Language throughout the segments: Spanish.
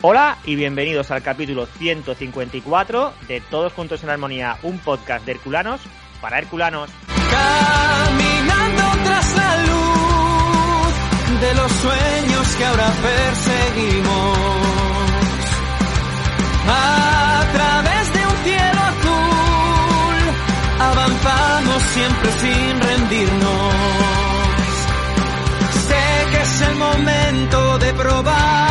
Hola y bienvenidos al capítulo 154 de Todos Juntos en Armonía, un podcast de Herculanos para Herculanos. Caminando tras la luz de los sueños que ahora perseguimos. A través de un cielo azul avanzamos siempre sin rendirnos. Sé que es el momento de probar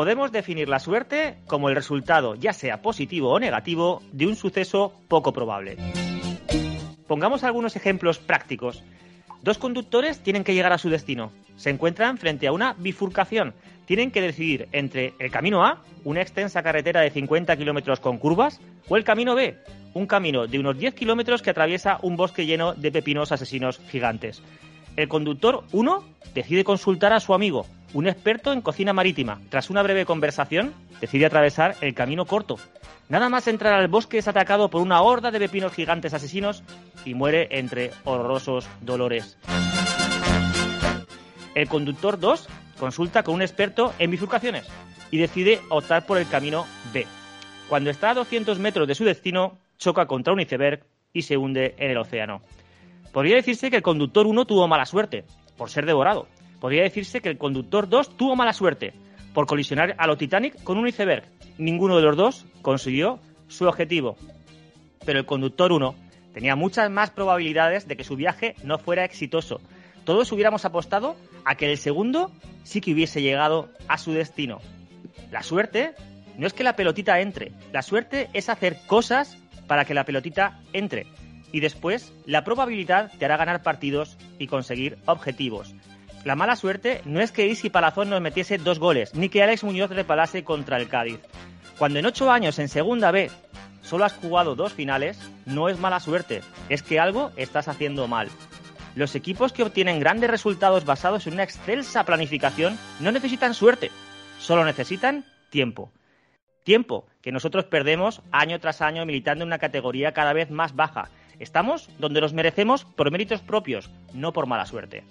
Podemos definir la suerte como el resultado, ya sea positivo o negativo, de un suceso poco probable. Pongamos algunos ejemplos prácticos. Dos conductores tienen que llegar a su destino. Se encuentran frente a una bifurcación. Tienen que decidir entre el camino A, una extensa carretera de 50 kilómetros con curvas, o el camino B, un camino de unos 10 kilómetros que atraviesa un bosque lleno de pepinos asesinos gigantes. El conductor 1 decide consultar a su amigo, un experto en cocina marítima. Tras una breve conversación, decide atravesar el camino corto. Nada más entrar al bosque es atacado por una horda de pepinos gigantes asesinos y muere entre horrorosos dolores. El conductor 2 consulta con un experto en bifurcaciones y decide optar por el camino B. Cuando está a 200 metros de su destino, choca contra un iceberg y se hunde en el océano. Podría decirse que el conductor 1 tuvo mala suerte por ser devorado. Podría decirse que el conductor 2 tuvo mala suerte por colisionar a lo Titanic con un iceberg. Ninguno de los dos consiguió su objetivo. Pero el conductor 1 tenía muchas más probabilidades de que su viaje no fuera exitoso. Todos hubiéramos apostado a que el segundo sí que hubiese llegado a su destino. La suerte no es que la pelotita entre, la suerte es hacer cosas para que la pelotita entre. Y después, la probabilidad te hará ganar partidos y conseguir objetivos. La mala suerte no es que Isi Palazón nos metiese dos goles, ni que Alex Muñoz repalase contra el Cádiz. Cuando en ocho años en Segunda B solo has jugado dos finales, no es mala suerte, es que algo estás haciendo mal. Los equipos que obtienen grandes resultados basados en una excelsa planificación no necesitan suerte, solo necesitan tiempo. Tiempo que nosotros perdemos año tras año militando en una categoría cada vez más baja. Estamos donde los merecemos por méritos propios, no por mala suerte.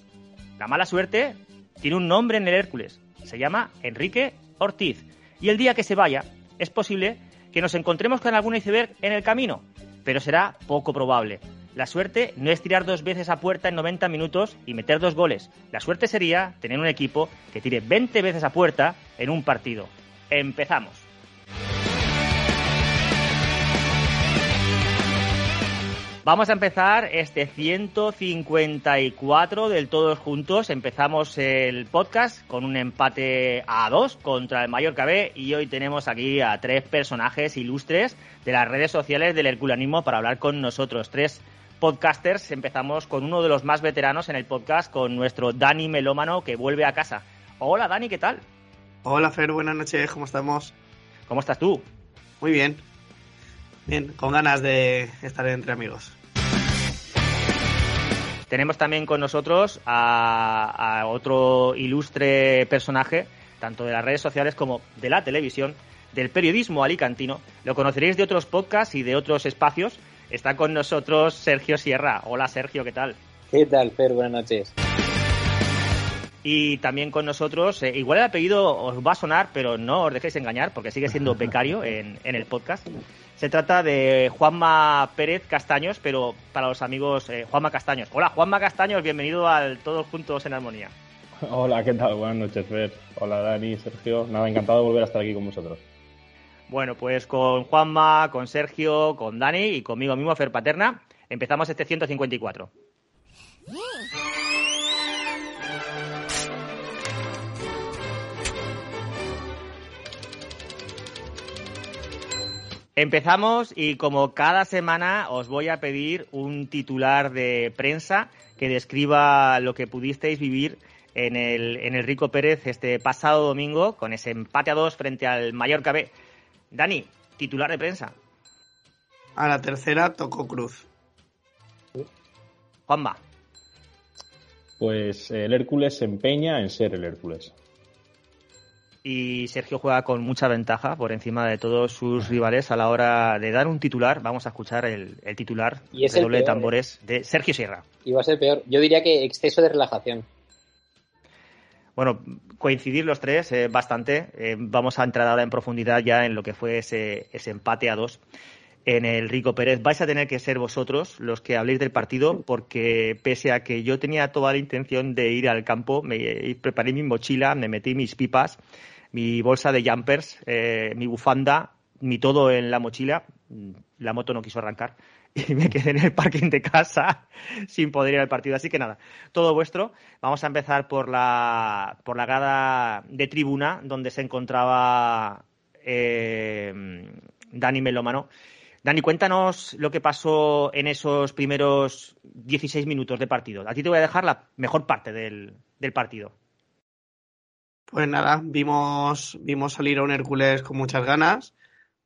La mala suerte tiene un nombre en el Hércules. Se llama Enrique Ortiz. Y el día que se vaya, es posible que nos encontremos con algún iceberg en el camino, pero será poco probable. La suerte no es tirar dos veces a puerta en 90 minutos y meter dos goles. La suerte sería tener un equipo que tire 20 veces a puerta en un partido. Empezamos. Vamos a empezar este 154 del Todos Juntos. Empezamos el podcast con un empate a dos contra el Mallorca B y hoy tenemos aquí a tres personajes ilustres de las redes sociales del herculanismo para hablar con nosotros. Tres podcasters. Empezamos con uno de los más veteranos en el podcast, con nuestro Dani Melómano que vuelve a casa. Hola Dani, ¿qué tal? Hola Fer, buenas noches, ¿cómo estamos? ¿Cómo estás tú? Muy bien. Bien, con ganas de estar entre amigos. Tenemos también con nosotros a, a, otro ilustre personaje, tanto de las redes sociales como de la televisión, del periodismo alicantino. Lo conoceréis de otros podcasts y de otros espacios. Está con nosotros Sergio Sierra. Hola Sergio, ¿qué tal? ¿Qué tal, Fer? Buenas noches. Y también con nosotros, eh, igual el apellido os va a sonar, pero no os dejéis engañar, porque sigue siendo becario en, en el podcast. Se trata de Juanma Pérez Castaños, pero para los amigos eh, Juanma Castaños. Hola, Juanma Castaños, bienvenido al Todos Juntos en Armonía. Hola, ¿qué tal? Buenas noches, Fer. Hola, Dani, Sergio. Nada, encantado de volver a estar aquí con vosotros. Bueno, pues con Juanma, con Sergio, con Dani y conmigo mismo, Fer Paterna, empezamos este 154. Empezamos y como cada semana os voy a pedir un titular de prensa que describa lo que pudisteis vivir en el, en el Rico Pérez este pasado domingo con ese empate a dos frente al Mallorca B. Dani, titular de prensa. A la tercera tocó Cruz. Juanma. Pues el Hércules se empeña en ser el Hércules. Y Sergio juega con mucha ventaja por encima de todos sus rivales a la hora de dar un titular. Vamos a escuchar el, el titular Y es de el doble de peor, tambores de Sergio Sierra. Iba a ser peor. Yo diría que exceso de relajación. Bueno, coincidir los tres eh, bastante. Eh, vamos a entrar ahora en profundidad ya en lo que fue ese, ese empate a dos en el Rico Pérez. Vais a tener que ser vosotros los que habléis del partido porque pese a que yo tenía toda la intención de ir al campo, me preparé mi mochila, me metí mis pipas, mi bolsa de jumpers, eh, mi bufanda, mi todo en la mochila. La moto no quiso arrancar y me quedé en el parking de casa sin poder ir al partido. Así que nada, todo vuestro. Vamos a empezar por la, por la grada de tribuna donde se encontraba eh, Dani Melómano. Dani, cuéntanos lo que pasó en esos primeros 16 minutos de partido. A ti te voy a dejar la mejor parte del, del partido. Pues nada, vimos, vimos salir a un Hércules con muchas ganas,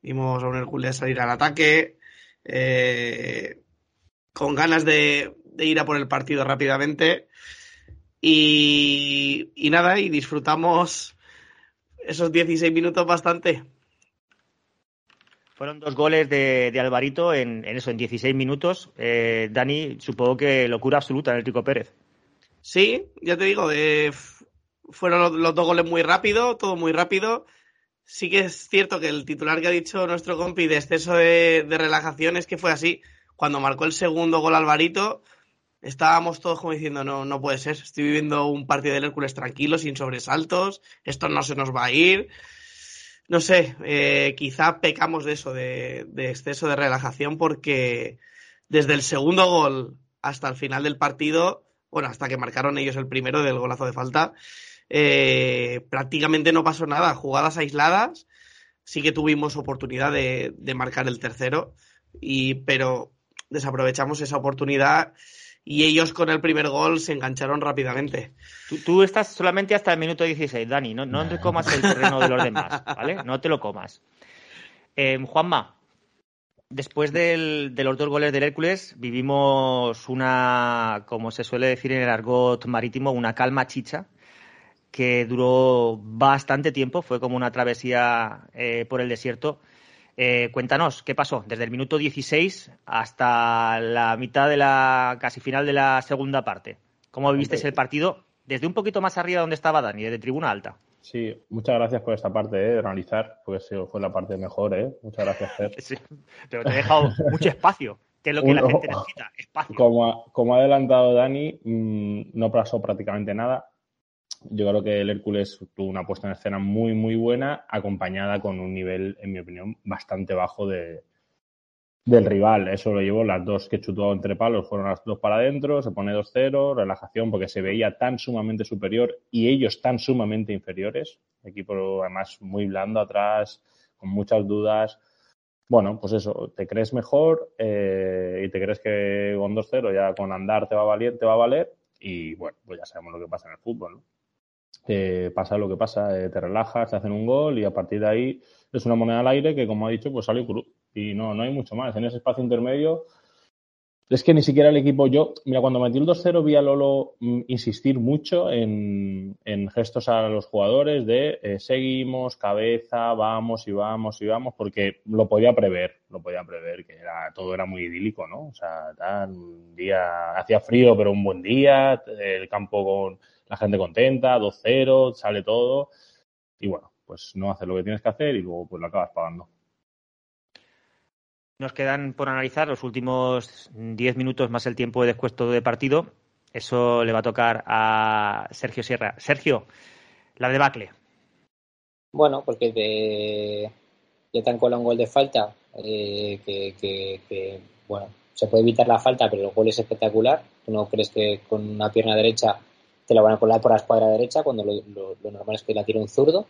vimos a un Hércules salir al ataque, eh, con ganas de, de, ir a por el partido rápidamente y, y nada, y disfrutamos esos 16 minutos bastante. Fueron dos goles de, de Alvarito en, en, eso, en 16 minutos. Eh, Dani, supongo que locura absoluta en el Rico Pérez. Sí, ya te digo, eh, fueron los, los, dos goles muy rápido, todo muy rápido. Sí que es cierto que el titular que ha dicho nuestro compi de exceso de, de relajación es que fue así. Cuando marcó el segundo gol Alvarito, estábamos todos como diciendo, no, no puede ser, estoy viviendo un partido del Hércules tranquilo, sin sobresaltos, esto no se nos va a ir. No sé, eh, quizá pecamos de eso, de, exceso de relajación, porque desde el segundo gol hasta el final del partido, bueno, hasta que marcaron ellos el primero del golazo de falta, eh, prácticamente no pasó nada. Jugadas aisladas, sí que tuvimos oportunidad de, de marcar el tercero, y, pero desaprovechamos esa oportunidad y ellos con el primer gol se engancharon rápidamente. Tú, tú, estás solamente hasta el minuto 16, Dani, no, no te comas el terreno de los demás, ¿vale? No te lo comas. Eh, Juanma, después del, de los dos goles del Hércules, vivimos una, como se suele decir en el argot marítimo, una calma chicha que duró bastante tiempo, fue como una travesía eh, por el desierto. Eh, cuéntanos, ¿qué pasó? Desde el minuto 16 hasta la mitad de la casi final de la segunda parte. ¿Cómo vivisteis el partido desde un poquito más arriba donde estaba Dani, desde tribuna alta? Sí, muchas gracias por esta parte ¿eh? de analizar, porque fue la parte mejor, ¿eh? Muchas gracias, Fer. Sí, pero te he dejado mucho espacio, que es lo que Uno, la gente necesita, espacio. Como, como ha adelantado Dani, mmm, no pasó prácticamente nada yo creo que el Hércules tuvo una puesta en escena muy, muy buena, acompañada con un nivel, en mi opinión, bastante bajo de, del rival. Eso lo llevó las dos que chutó entre palos, fueron las dos para adentro, se pone 2-0, relajación, porque se veía tan sumamente superior y ellos tan sumamente inferiores. Equipo además muy blando atrás, con muchas dudas. Bueno, pues eso, te crees mejor eh, y te crees que con 2-0 ya con andar te va, a valer, te va a valer y bueno, pues ya sabemos lo que pasa en el fútbol, ¿no? Eh, pasa lo que pasa, eh, te relajas, te hacen un gol y a partir de ahí es una moneda al aire que, como ha dicho, pues sale cruz. Y no, no hay mucho más. En ese espacio intermedio, es que ni siquiera el equipo, yo, mira, cuando metí el 2-0 vi a Lolo mm, insistir mucho en, en, gestos a los jugadores de eh, seguimos, cabeza, vamos y vamos y vamos, porque lo podía prever, lo podía prever, que era, todo era muy idílico, ¿no? O sea, tan, día, hacía frío, pero un buen día, el campo con la gente contenta, 2-0, sale todo. Y bueno, pues no haces lo que tienes que hacer y luego pues lo acabas pagando. Nos quedan por analizar los últimos 10 minutos más el tiempo de descuento de partido. Eso le va a tocar a Sergio Sierra. Sergio, la debacle. Bueno, porque de... ya te han colado un gol de falta, eh, que, que, que, bueno, se puede evitar la falta, pero el gol es espectacular. ¿Tú no crees que con una pierna derecha te la van a colar por la escuadra derecha cuando lo, normal es que la tire un zurdo.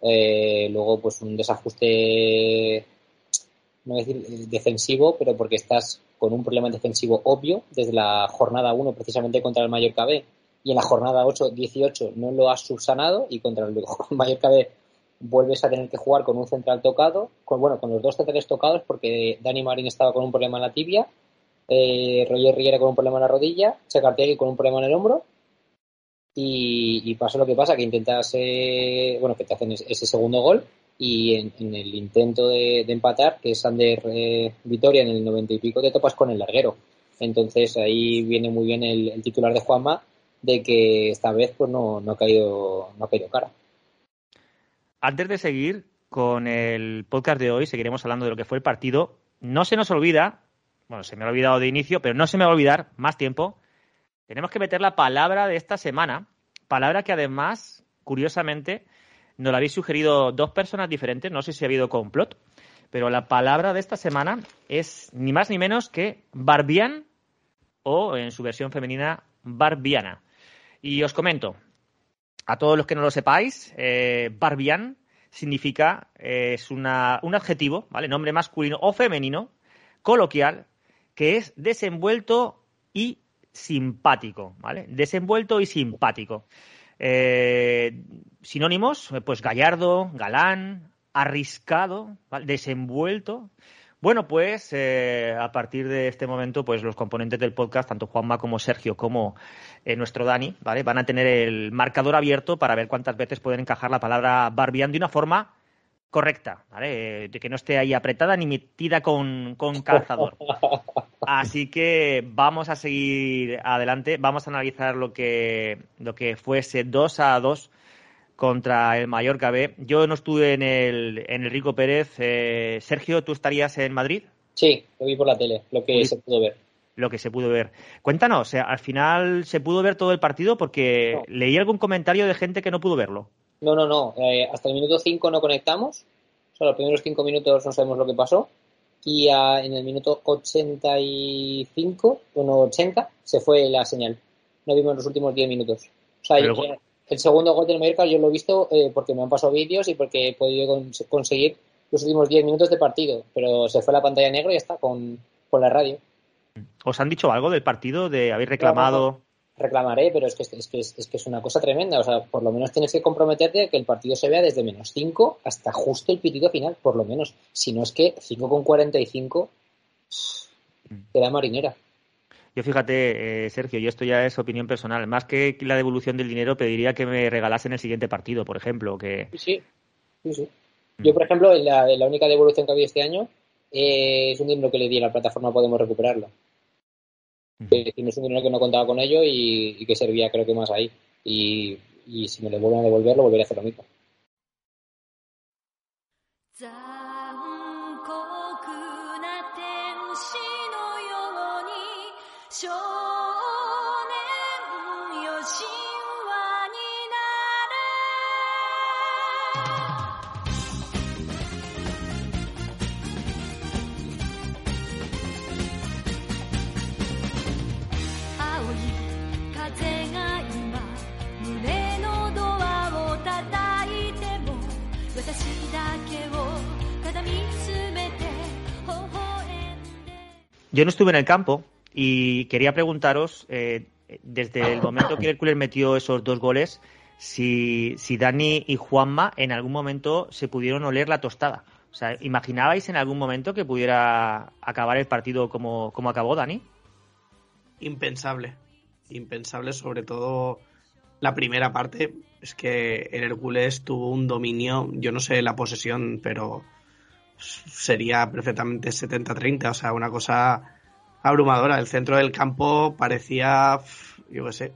Eh, luego, pues un desajuste no decir eh, defensivo, pero porque estás con un problema defensivo obvio desde la jornada 1 precisamente contra el Mallorca B y en la jornada 8, 18 no lo has subsanado y contra el Mallorca B vuelves a tener que jugar con un central tocado, con, bueno, con los dos centrales tocados porque Dani Marín estaba con un problema en la tibia, eh, Roger Riera con un problema en la rodilla, Checartegui con un problema en el hombro y, pasa lo que pasa, que intentas, eh, bueno, que te hacen ese segundo gol y en, el intento de, empatar, que es Ander eh, Vitoria en el 90 y pico, te topas con el larguero. Entonces ahí viene muy bien el, titular de Juanma de que esta vez pues no, no, ha caído, no ha caído cara. Antes de seguir con el podcast de hoy, seguiremos hablando de lo que fue el partido. No se nos olvida, bueno, se me ha olvidado de inicio, pero no se me va a olvidar más tiempo. Tenemos que meter la palabra de esta semana, palabra que además, curiosamente, nos la habéis sugerido dos personas diferentes, no sé si ha habido complot, pero la palabra de esta semana es ni más ni menos que barbian o en su versión femenina barbiana. Y os comento, a todos los que no lo sepáis, eh, barbian significa, eh, es un adjetivo, ¿vale? Nombre masculino o femenino, coloquial, que es desenvuelto y simpático, ¿vale? Desenvuelto y simpático. Eh, sinónimos, pues gallardo, galán, arriscado, desenvuelto. Bueno, pues eh, a partir de este momento, pues los componentes del podcast, tanto Juanma como Sergio como eh, nuestro Dani, ¿vale? Van a tener el marcador abierto para ver cuántas veces pueden encajar la palabra Barbian de una forma correcta, ¿vale? De que no esté ahí apretada ni metida con, con calzador. Así que vamos a seguir adelante, vamos a analizar lo que, lo que fuese 2 a 2 contra el Mallorca B. Yo no estuve en el, en el Rico Pérez. Eh, Sergio, ¿tú estarías en Madrid? Sí, lo vi por la tele, lo que se pudo ver. Lo que se pudo ver. Cuéntanos, al final se pudo ver todo el partido porque leí algún comentario de gente que no pudo verlo. No, no, no. Eh, hasta el minuto 5 no conectamos. O sea, los primeros 5 minutos no sabemos lo que pasó. Y en el minuto 85, bueno, 80, se fue la señal. No vimos los últimos 10 minutos. O sea, el, segundo gol del Mallorca yo lo he visto eh, porque me han pasado vídeos y porque he podido conseguir los últimos 10 minutos de partido. Pero se fue la pantalla negra y ya está, con, con la radio. ¿Os han dicho algo del partido? ¿De haber reclamado? Reclamaré, pero es que es, que es, que es una cosa tremenda. O sea, por lo menos tienes que comprometerte a que el partido se vea desde menos 5 hasta justo el pitido final, por lo menos. Si no es que 5 con 45 te da marinera. Yo fíjate, eh, Sergio, y esto ya es opinión personal. Más que la devolución del dinero, pediría que me regalasen el siguiente partido, por ejemplo. Que... Sí, sí, sí. Mm. Yo, por ejemplo, la, la única devolución que había este año eh, es un dinero que le di a la plataforma Podemos Recuperarlo que tienes un dinero que no contaba con ello y, que servía creo que más ahí. Y, y si me lo vuelven a devolver, lo volveré a hacer lo mismo. Yo no estuve en el campo y quería preguntaros, eh, desde el momento que Hércules metió esos dos goles, si, si Dani y Juanma en algún momento se pudieron oler la tostada. O sea, ¿imaginabais en algún momento que pudiera acabar el partido como, como acabó Dani? Impensable. Impensable, sobre todo la primera parte. Es que el Hércules tuvo un dominio, yo no sé la posesión, pero sería perfectamente 70-30, o sea, una cosa abrumadora. El centro del campo parecía, yo qué sé,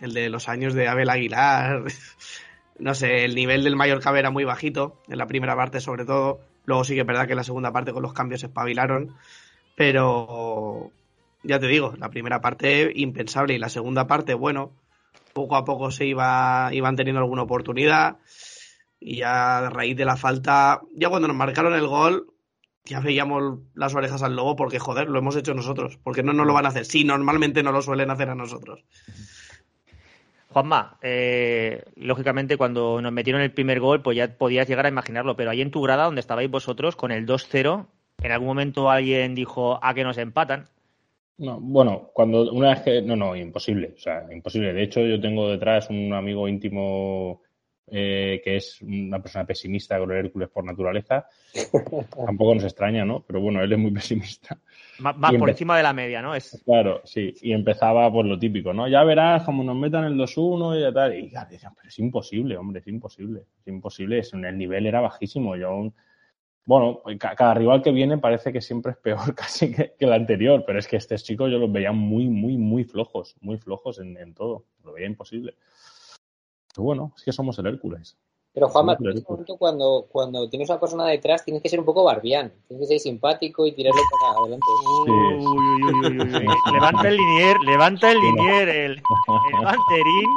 el de los años de Abel Aguilar. No sé, el nivel del Mallorca era muy bajito, en la primera parte sobre todo. Luego sí que es verdad que en la segunda parte con los cambios se espabilaron. Pero ya te digo, la primera parte impensable y la segunda parte, bueno, poco a poco se iba, iban teniendo alguna oportunidad. Y ya a raíz de la falta, ya cuando nos marcaron el gol, ya veíamos las orejas al lobo porque, joder, lo hemos hecho nosotros. Porque no nos lo van a hacer. Sí, normalmente no lo suelen hacer a nosotros. Juanma, eh, lógicamente cuando nos metieron el primer gol, pues ya podías llegar a imaginarlo, pero ahí en tu grada donde estabais vosotros con el 2-0, En algún momento alguien dijo a que nos empatan. No, bueno, cuando una vez que. No, no, imposible. O sea, imposible. De hecho, yo tengo detrás un amigo íntimo eh, que es una persona pesimista con el Hércules por naturaleza. Tampoco nos extraña, ¿no? Pero bueno, él es muy pesimista. Más, por encima de la media, ¿no? Es, Claro, sí. Y empezaba por lo típico, ¿no? Ya verás como nos metan el 2-1 y ya tal. Y ya decían, pero es imposible, hombre, es imposible. Es imposible. Es, el nivel era bajísimo. Yo, bueno, ca- cada rival que viene parece que siempre es peor casi que, que el anterior. Pero es que estos chicos yo los veía muy, muy, muy flojos. Muy flojos en, en todo. Lo veía imposible. Pero bueno, es que somos el Hércules. Pero Juanma, en ese momento cuando, cuando tienes una persona detrás tienes que ser un poco barbián, tienes que ser simpático y tirarle para adelante. Sí. Uy, uy, uy, uy, uy. Levanta el linier, levanta el linier, el, el banderín.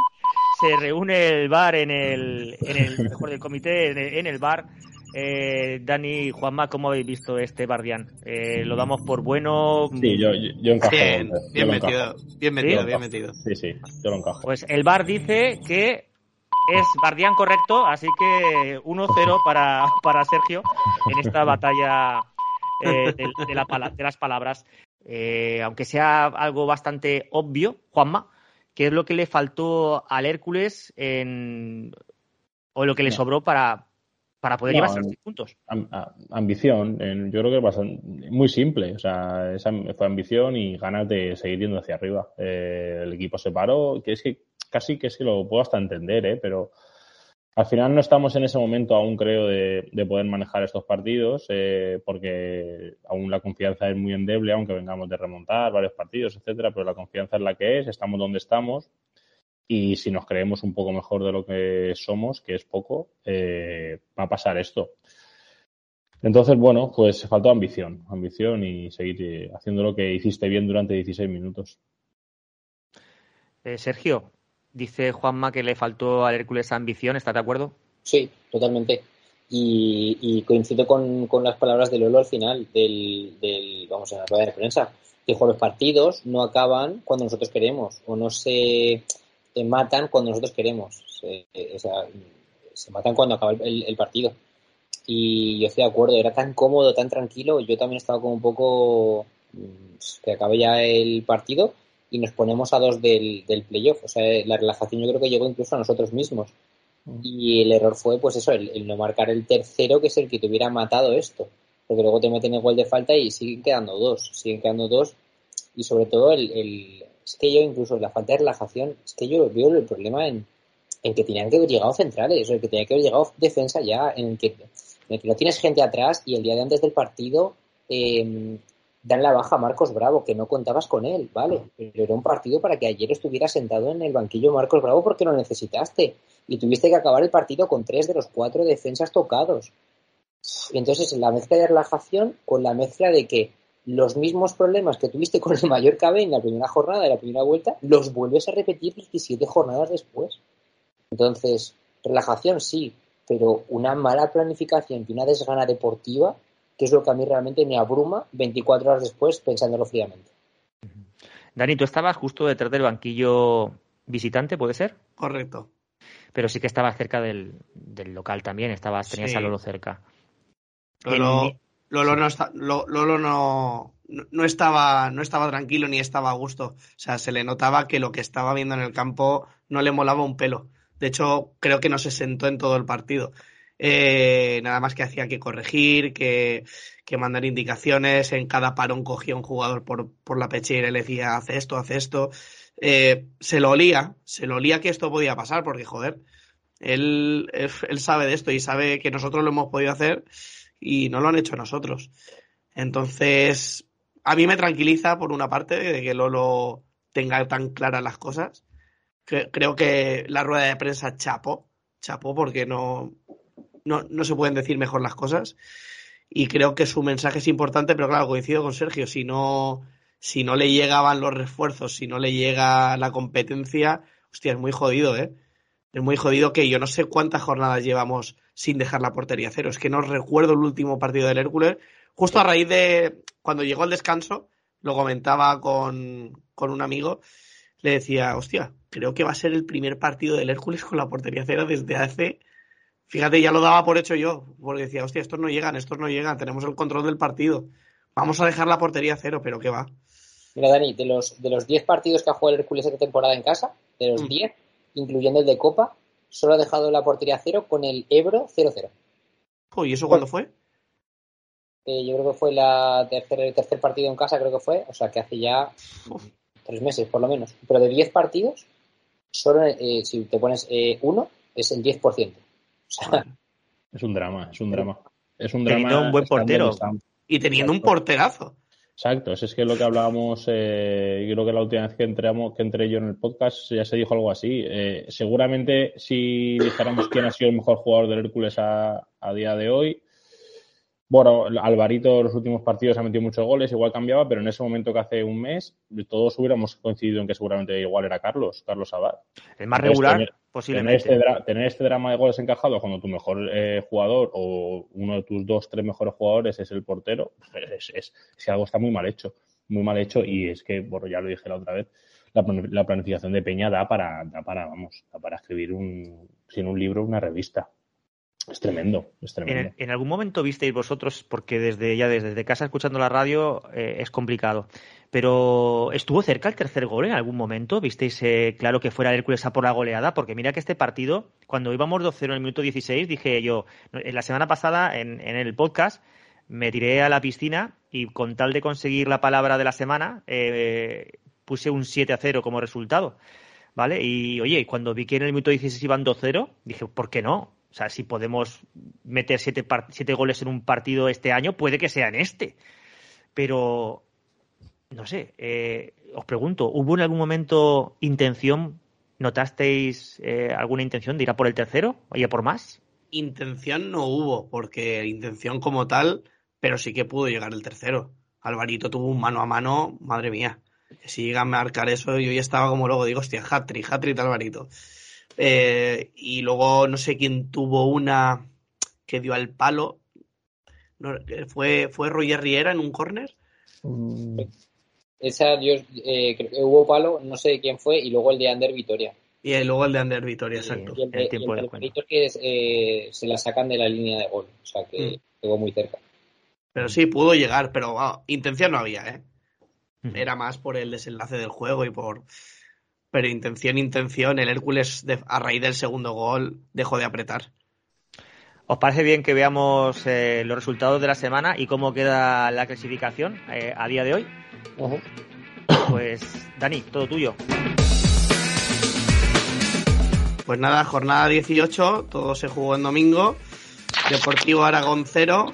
Se reúne el bar en el, en el mejor del comité, en el, en el bar. Eh, Dani, Juanma, ¿cómo habéis visto este Bardián? Eh, ¿Lo damos por bueno? Sí, yo, yo, yo encajo. Bien, yo bien metido, encajo. bien metido, ¿Sí? bien metido. Sí, sí, yo lo encajo. Pues el bar dice que es Bardián correcto, así que 1-0 para, para Sergio en esta batalla eh, de, de la pala- de las palabras. Eh, aunque sea algo bastante obvio, Juanma, ¿qué es lo que le faltó al Hércules en, o lo que le sobró para, para poder No, llevarse los en- 10 puntos? Ambición, yo creo que es bastante, muy simple. O sea, esa fue ambición y ganas de seguir yendo hacia arriba. Eh, el equipo se paró, que es que casi que es que lo puedo hasta entender, ¿eh? pero al final no estamos en ese momento aún, creo, de, de poder manejar estos partidos, eh, porque aún la confianza es muy endeble, aunque vengamos de remontar varios partidos, etcétera, pero la confianza es la que es, estamos donde estamos. Y si nos creemos un poco mejor de lo que somos, que es poco, eh, va a pasar esto. Entonces, bueno, pues faltó ambición, ambición y seguir haciendo lo que hiciste bien durante 16 minutos. Sergio, dice Juanma que le faltó al Hércules ambición, ¿estás de acuerdo? Sí, totalmente. Y, y coincido con, con las palabras de Lolo al final del, del vamos a la rueda de prensa. Dijo, los partidos no acaban cuando nosotros queremos o no se eh, matan cuando nosotros queremos. O sea, se matan cuando acaba el, el partido. Y yo estoy de acuerdo, era tan cómodo, tan tranquilo. Yo también estaba como un poco mm, que acabe ya el partido y nos ponemos a dos del, del playoff. O sea, la relajación yo creo que llegó incluso a nosotros mismos. Y el error fue, pues eso, el, el no marcar el tercero, que es el que te hubiera matado esto. Porque luego te meten el gol de falta y siguen quedando dos. Siguen quedando dos. Y sobre todo, el, el- es que yo, incluso la falta de relajación, es que yo veo el problema en, en que tenían que haber llegado centrales, o en que tenía que haber llegado defensa ya, en el que, en el que no tienes gente atrás y el día de antes del partido eh, dan la baja a Marcos Bravo, que no contabas con él, ¿vale? Pero era un partido para que ayer estuviera sentado en el banquillo Marcos Bravo porque lo necesitaste y tuviste que acabar el partido con tres de los cuatro defensas tocados. Y entonces la mezcla de relajación con la mezcla de que los mismos problemas que tuviste con el Mallorca B en la primera jornada de la primera vuelta, los vuelves a repetir 17 jornadas después. Entonces, relajación sí, pero una mala planificación y una desgana deportiva, que es lo que a mí realmente me abruma 24 horas después pensándolo fríamente. Dani, tú estabas justo detrás del banquillo visitante, ¿puede ser? Correcto. Pero sí que estabas cerca del, del local también, estabas, tenías Sí. a Lolo cerca. Lolo, El- Lolo, no, está, Lolo no, no estaba, no estaba tranquilo ni estaba a gusto. O sea, se le notaba que lo que estaba viendo en el campo no le molaba un pelo. De hecho, creo que no se sentó en todo el partido. Eh, nada más que hacía que corregir, que, que mandar indicaciones. En cada parón cogía un jugador por, por la pechera y le decía, hace esto, hace esto. Eh, se lo olía, se lo olía que esto podía pasar, porque joder, él, él, sabe de esto y sabe que nosotros lo hemos podido hacer y no lo han hecho nosotros. Entonces, a mí me tranquiliza por una parte de que Lolo tenga tan claras las cosas. Creo que la rueda de prensa chapó, chapó porque no, no, no se pueden decir mejor las cosas. Y creo que su mensaje es importante, pero claro, coincido con Sergio, si no, si no le llegaban los refuerzos, si no le llega la competencia, hostia, es muy jodido, ¿eh? Es muy jodido que yo no sé cuántas jornadas llevamos sin dejar la portería cero. Es que no recuerdo el último partido del Hércules. Justo a raíz de cuando llegó el descanso, lo comentaba con, con un amigo, le decía, hostia, creo que va a ser el primer partido del Hércules con la portería cero desde hace Fíjate, ya lo daba por hecho yo, porque decía, hostia, estos no llegan, estos no llegan, tenemos el control del partido. Vamos a dejar la portería a cero, pero qué va. Mira, Dani, de los, de los 10 partidos que ha jugado el Hércules esta temporada en casa, de los Mm. 10, incluyendo el de Copa, solo ha dejado la portería a cero con el Ebro 0-0. Jo, ¿Y eso cuándo fue? Eh, yo creo que fue la tercer, el tercer partido en casa, creo que fue, o sea que hace ya Uf. tres meses por lo menos. Pero de 10 partidos, solo eh, si te pones eh, uno, es el 10%. Es un drama, es un drama. Es un Teniendo drama. un buen portero. Y teniendo un porterazo. Exacto, es que lo que hablábamos, eh, creo que la última vez que entramos, que entré yo en el podcast ya se dijo algo así. Eh, seguramente si dijéramos quién ha sido el mejor jugador del Hércules a, a día de hoy, bueno, Alvarito los últimos partidos ha metido muchos goles, igual cambiaba, pero en ese momento que hace un mes todos hubiéramos coincidido en que seguramente igual era Carlos, Carlos Abad. El más Entonces, regular, tener- Tener posiblemente. este, tener este drama de goles encajados cuando tu mejor eh, jugador o uno de tus dos, tres mejores jugadores es el portero, pues es, es, que algo está muy mal hecho, muy mal hecho y es que, bueno, ya lo dije la otra vez, la, la planificación de Peña da para, da para, vamos, da para escribir un, sin un libro, una revista. Es tremendo, es En, tremendo. en algún momento visteis vosotros, porque desde ya desde, casa escuchando la radio eh, es complicado, pero ¿estuvo cerca el tercer gol en algún momento? ¿Visteis eh, claro que fuera Hércules a por la goleada? Porque mira que este partido, cuando íbamos 2-0 en el minuto 16, dije yo, en la semana pasada en, en el podcast me tiré a la piscina y con tal de conseguir la palabra de la semana, eh, puse un 7-0 como resultado. ¿Vale? Y oye, cuando vi que en el minuto 16 iban 2-0, dije, ¿por qué no? O sea, si podemos meter siete, siete goles en un partido este año, puede que sea en este. Pero, no sé, eh, os pregunto, ¿hubo en algún momento intención, notasteis eh, alguna intención de ir a por el tercero y a por más? Intención no hubo, porque intención como tal, pero sí que pudo llegar el tercero. Alvarito tuvo un mano a mano, madre mía. Si llega a marcar eso, yo ya estaba como luego, digo, hostia, hat-trick, hat-trick Alvarito. Eh, y luego no sé quién tuvo una que dio al palo. No, eh, fue, fue Roger Riera en un córner. esa, yo eh, creo que hubo palo, no sé quién fue, y luego el de Ander Vitoria. Y luego el de Ander Vitoria, exacto. Y el, El de- tiempo y el de que es, eh, se la sacan de la línea de gol, o sea que Mm. llegó muy cerca. Pero sí, pudo llegar, pero wow, intención no había, ¿eh? Era más por el desenlace del juego y por... Pero intención, intención, el Hércules de- a raíz del segundo gol dejó de apretar. ¿Os parece bien que veamos eh, los resultados de la semana y cómo queda la clasificación eh, a día de hoy? Pues, Dani, todo tuyo. Pues nada, jornada 18, todo se jugó en domingo. Deportivo Aragón 0,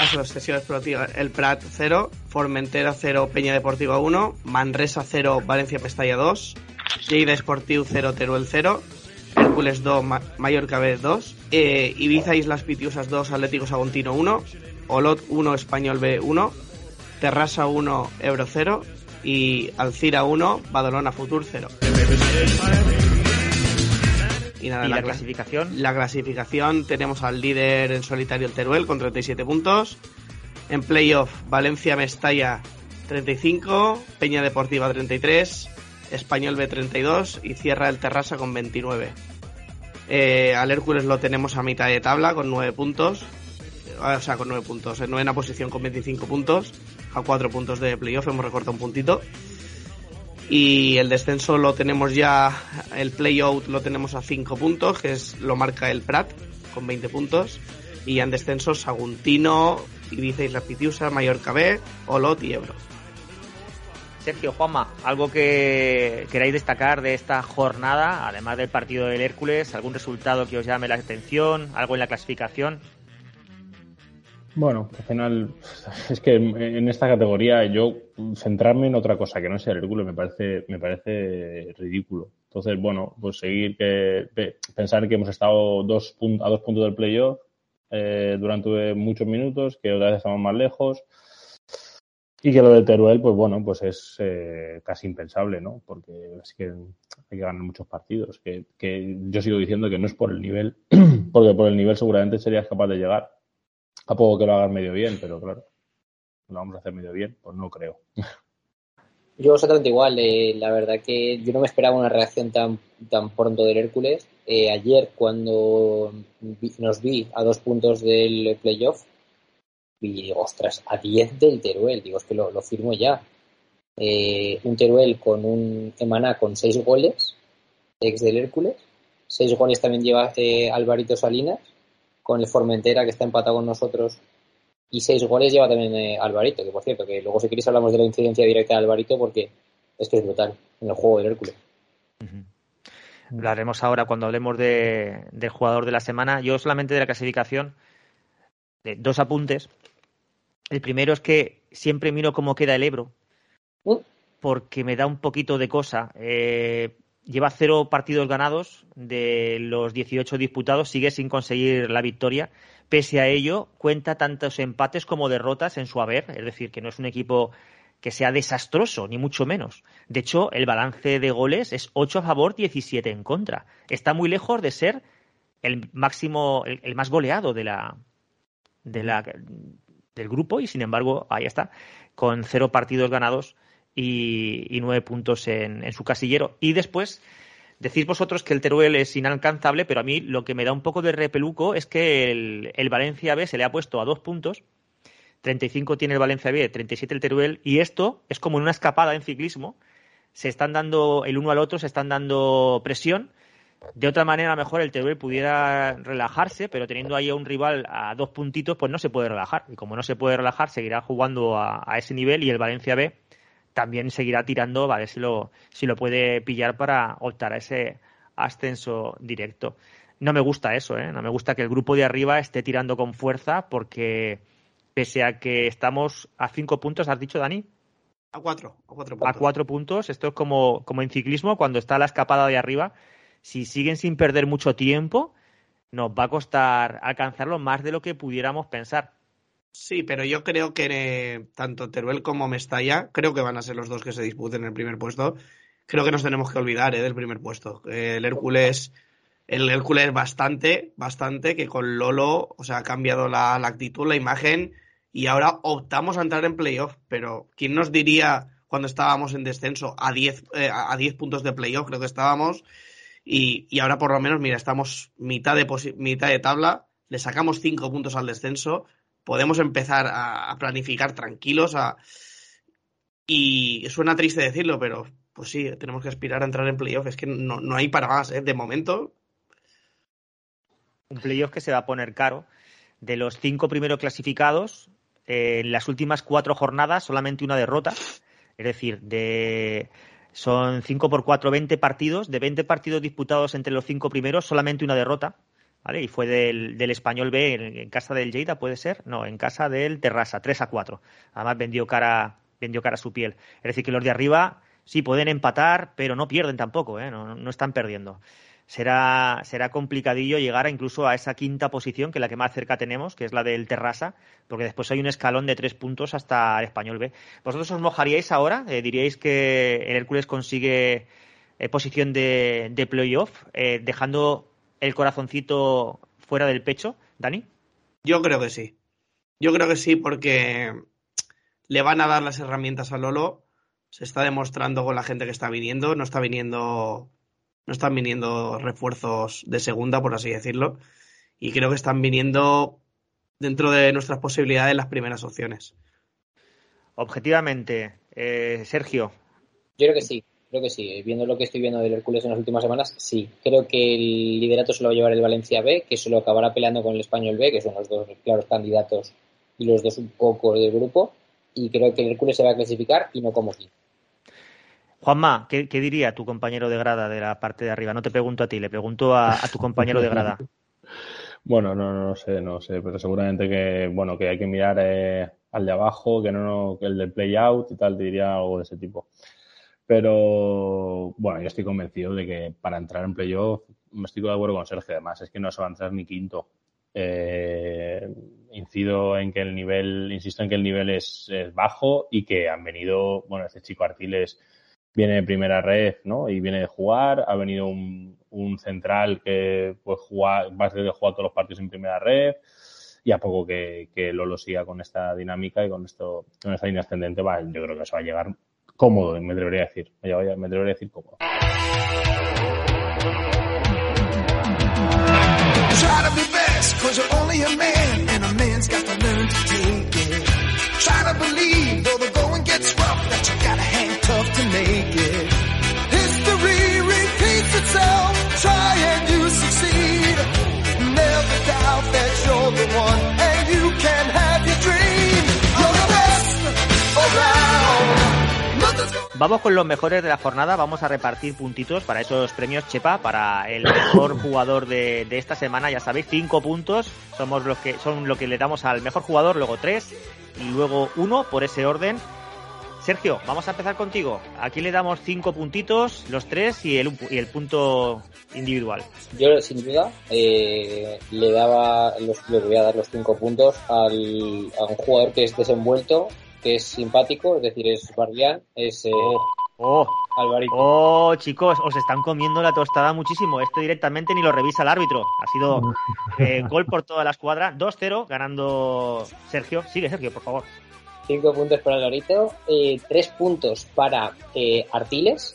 Asociación Esportiva El Prat 0, Formentera 0, Peña Deportiva 1, Manresa 0, Valencia Mestalla 2, Lleida Esportiu 0, Teruel 0, Hércules 2, Ma- Mallorca B 2, eh, Ibiza Islas Pitiusas 2, Atlético Saguntino 1, Olot 1, Español B 1, Terrassa 1, Ebro 0 y Alcira 1, Badalona Futur 0. Y nada, ¿Y la cla- clasificación? la clasificación tenemos al líder en solitario el Teruel con 37 puntos. En playoff, Valencia Mestalla 35, Peña Deportiva 33, Español B 32 y cierra el Terrassa con 29. Eh, al Hércules lo tenemos a mitad de tabla con 9 puntos. Eh, O sea, con 9 puntos. En novena posición con 25 puntos. A 4 puntos de playoff hemos recortado un puntito. Y el descenso lo tenemos ya, el playout lo tenemos a 5 puntos, que es lo marca el Prat, con 20 puntos. Y en descenso Saguntino, Ibiza Isla Pitiusa, Mallorca B, Olot y Ebro. Sergio, Juanma, ¿algo que queráis destacar de esta jornada, además del partido del Hércules? ¿Algún resultado que os llame la atención? ¿Algo en la clasificación? Bueno, al final, es que en esta categoría yo centrarme en otra cosa que no sea el Hércules me parece, me parece ridículo. Entonces, bueno, pues seguir que pe- pensar que hemos estado dos a dos puntos del playoff eh, durante muchos minutos, que otra vez estamos más lejos y que lo del Teruel, pues bueno, pues es eh, casi impensable, ¿no? Porque es que hay que ganar muchos partidos. Que, que yo sigo diciendo que no es por el nivel, porque por el nivel seguramente serías capaz de llegar. A poco que lo hagas medio bien, pero claro, lo vamos a hacer medio bien, pues no creo. Yo exactamente igual. eh, la verdad que yo no me esperaba una reacción tan, tan pronto del Hércules. Eh, ayer, cuando vi- nos vi a dos puntos del playoff, y digo, ostras, a 10 del Teruel. Digo, es que lo, lo firmo ya. Eh, un Teruel con un Emaná con seis goles, ex del Hércules. Seis goles también lleva eh, Alvarito Salinas, con el Formentera que está empatado con nosotros. Y seis goles lleva también eh, Alvarito, que por cierto, que luego si queréis hablamos de la incidencia directa de Alvarito porque es que es brutal en el juego del Hércules. Lo haremos ahora cuando hablemos de, del jugador de la semana. Yo solamente de la clasificación, de dos apuntes. El primero es que siempre miro cómo queda el Ebro, Mm. porque me da un poquito de cosa. Eh, lleva cero partidos ganados de los 18 disputados, sigue sin conseguir la victoria. Pese a ello, cuenta tantos empates como derrotas en su haber, es decir, que no es un equipo que sea desastroso, ni mucho menos. De hecho, el balance de goles es 8 a favor, 17 en contra. Está muy lejos de ser el máximo, el, el más goleado de la, de la, del grupo y, sin embargo, ahí está, con cero partidos ganados y, nueve puntos en, en su casillero. Y después, decís vosotros que el Teruel es inalcanzable, pero a mí lo que me da un poco de repeluco es que el, el Valencia B se le ha puesto a dos puntos 35 tiene el Valencia B, 37 el Teruel, y esto es como en una escapada en ciclismo. Se están dando el uno al otro, se están dando presión. De otra manera, a lo mejor el Teruel pudiera relajarse, pero teniendo ahí a un rival a dos puntitos, pues no se puede relajar. Y como no se puede relajar, seguirá jugando a, a ese nivel y el Valencia B también seguirá tirando, a ver si lo, si lo puede pillar para optar a ese ascenso directo. No me gusta eso, ¿eh? No me gusta que el grupo de arriba esté tirando con fuerza porque pese a que estamos a cinco puntos, ¿has dicho, Dani? A cuatro, a cuatro A puntos. cuatro puntos. Esto es como, como en ciclismo, cuando está la escapada de arriba. Si siguen sin perder mucho tiempo, nos va a costar alcanzarlo más de lo que pudiéramos pensar. Sí, pero yo creo que eh, tanto Teruel como Mestalla, creo que van a ser los dos que se disputen el primer puesto. Creo que nos tenemos que olvidar eh, del primer puesto. El Hércules, el Hércules bastante, bastante, que con Lolo, o sea, ha cambiado la, la actitud, la imagen, y ahora optamos a entrar en playoff. Pero, ¿quién nos diría cuando estábamos en descenso a 10 eh, a 10 puntos de playoff? Creo que estábamos. Y, y ahora por lo menos, mira, estamos mitad de, mitad de tabla, le sacamos 5 puntos al descenso podemos empezar a, a planificar tranquilos. A... Y suena triste decirlo, pero pues sí, tenemos que aspirar a entrar en playoff. Es que no, no hay para más, ¿eh? De momento, Un playoff que se va a poner caro. De los cinco primeros clasificados, eh, en las últimas cuatro jornadas, solamente una derrota. Es decir, de son 5 por 4, 20 partidos. De 20 partidos disputados entre los cinco primeros, solamente una derrota. ¿Vale? Y fue del, del Español B en, casa del Lleida, ¿puede ser? No, en casa del Terrassa, 3 a 4. Además vendió cara, vendió cara a su piel. Es decir, que los de arriba sí pueden empatar, pero no pierden tampoco, ¿eh? no, no están perdiendo. Será, será complicadillo llegar incluso a esa quinta posición, que es la que más cerca tenemos, que es la del Terrassa, porque después hay un escalón de tres puntos hasta el Español B. ¿Vosotros os mojaríais ahora? Eh, ¿Diríais que el Hércules consigue eh, posición de, de playoff, eh, dejando el corazoncito fuera del pecho, Dani? yo creo que sí. Yo creo que sí, porque le van a dar las herramientas a Lolo. Se está demostrando con la gente que está viniendo. No está viniendo. No están viniendo refuerzos de segunda, por así decirlo. Y creo que están viniendo dentro de nuestras posibilidades las primeras opciones. Objetivamente, eh, Sergio, Yo creo que sí, creo que sí. Viendo lo que estoy viendo del Hércules en las últimas semanas, sí. Creo que el liderato se lo va a llevar el Valencia B, que se lo acabará peleando con el Español B, que son los dos claros candidatos y los dos un poco del grupo. Y creo que el Hércules se va a clasificar y no como quinto. Juanma, ¿qué, diría tu compañero de grada de la parte de arriba? No te pregunto a ti, le pregunto a, tu compañero de grada. Bueno, no, no, no sé, no sé, pero seguramente que, bueno, que hay que mirar eh, al de abajo, que no, no, que el del play out y tal, te diría algo de ese tipo. Pero, bueno, yo estoy convencido de que para entrar en playoff, me estoy de acuerdo con Sergio, además, es que no se va a entrar ni quinto. Eh, incido en que el nivel, insisto en que el nivel es, es bajo y que han venido, bueno, este chico Artiles viene de primera red, ¿no? Y viene de jugar, ha venido un, un central que pues jugar, va a ser de jugar todos los partidos en primera red y a poco que, que Lolo siga con esta dinámica y con esto, con esta línea ascendente, va, yo creo que se va a llegar cómodo, me debería decir. Me, me debería decir cómodo. Try to be best, cause you're only a man, and a man's got to Vamos con los mejores de la jornada, vamos a repartir puntitos para esos premios Chepa, para el mejor jugador de, de esta semana, ya sabéis, cinco puntos, somos los que son lo que le damos al mejor jugador, luego tres y luego uno por ese orden. Sergio, vamos a empezar contigo. Aquí le damos cinco puntitos, los tres y el, y el punto individual. Yo, sin duda, eh, le daba los, le voy a dar los cinco puntos al, a un jugador que es desenvuelto, que es simpático, es decir, es Barbián, es eh, Oh, Alvarito. oh, chicos, os están comiendo la tostada muchísimo. Esto directamente ni lo revisa el árbitro. Ha sido eh, gol por toda la escuadra. 2-0, ganando Sergio. Sigue, Sergio, por favor. Cinco puntos para Alvarito, eh, tres puntos para eh, Artiles,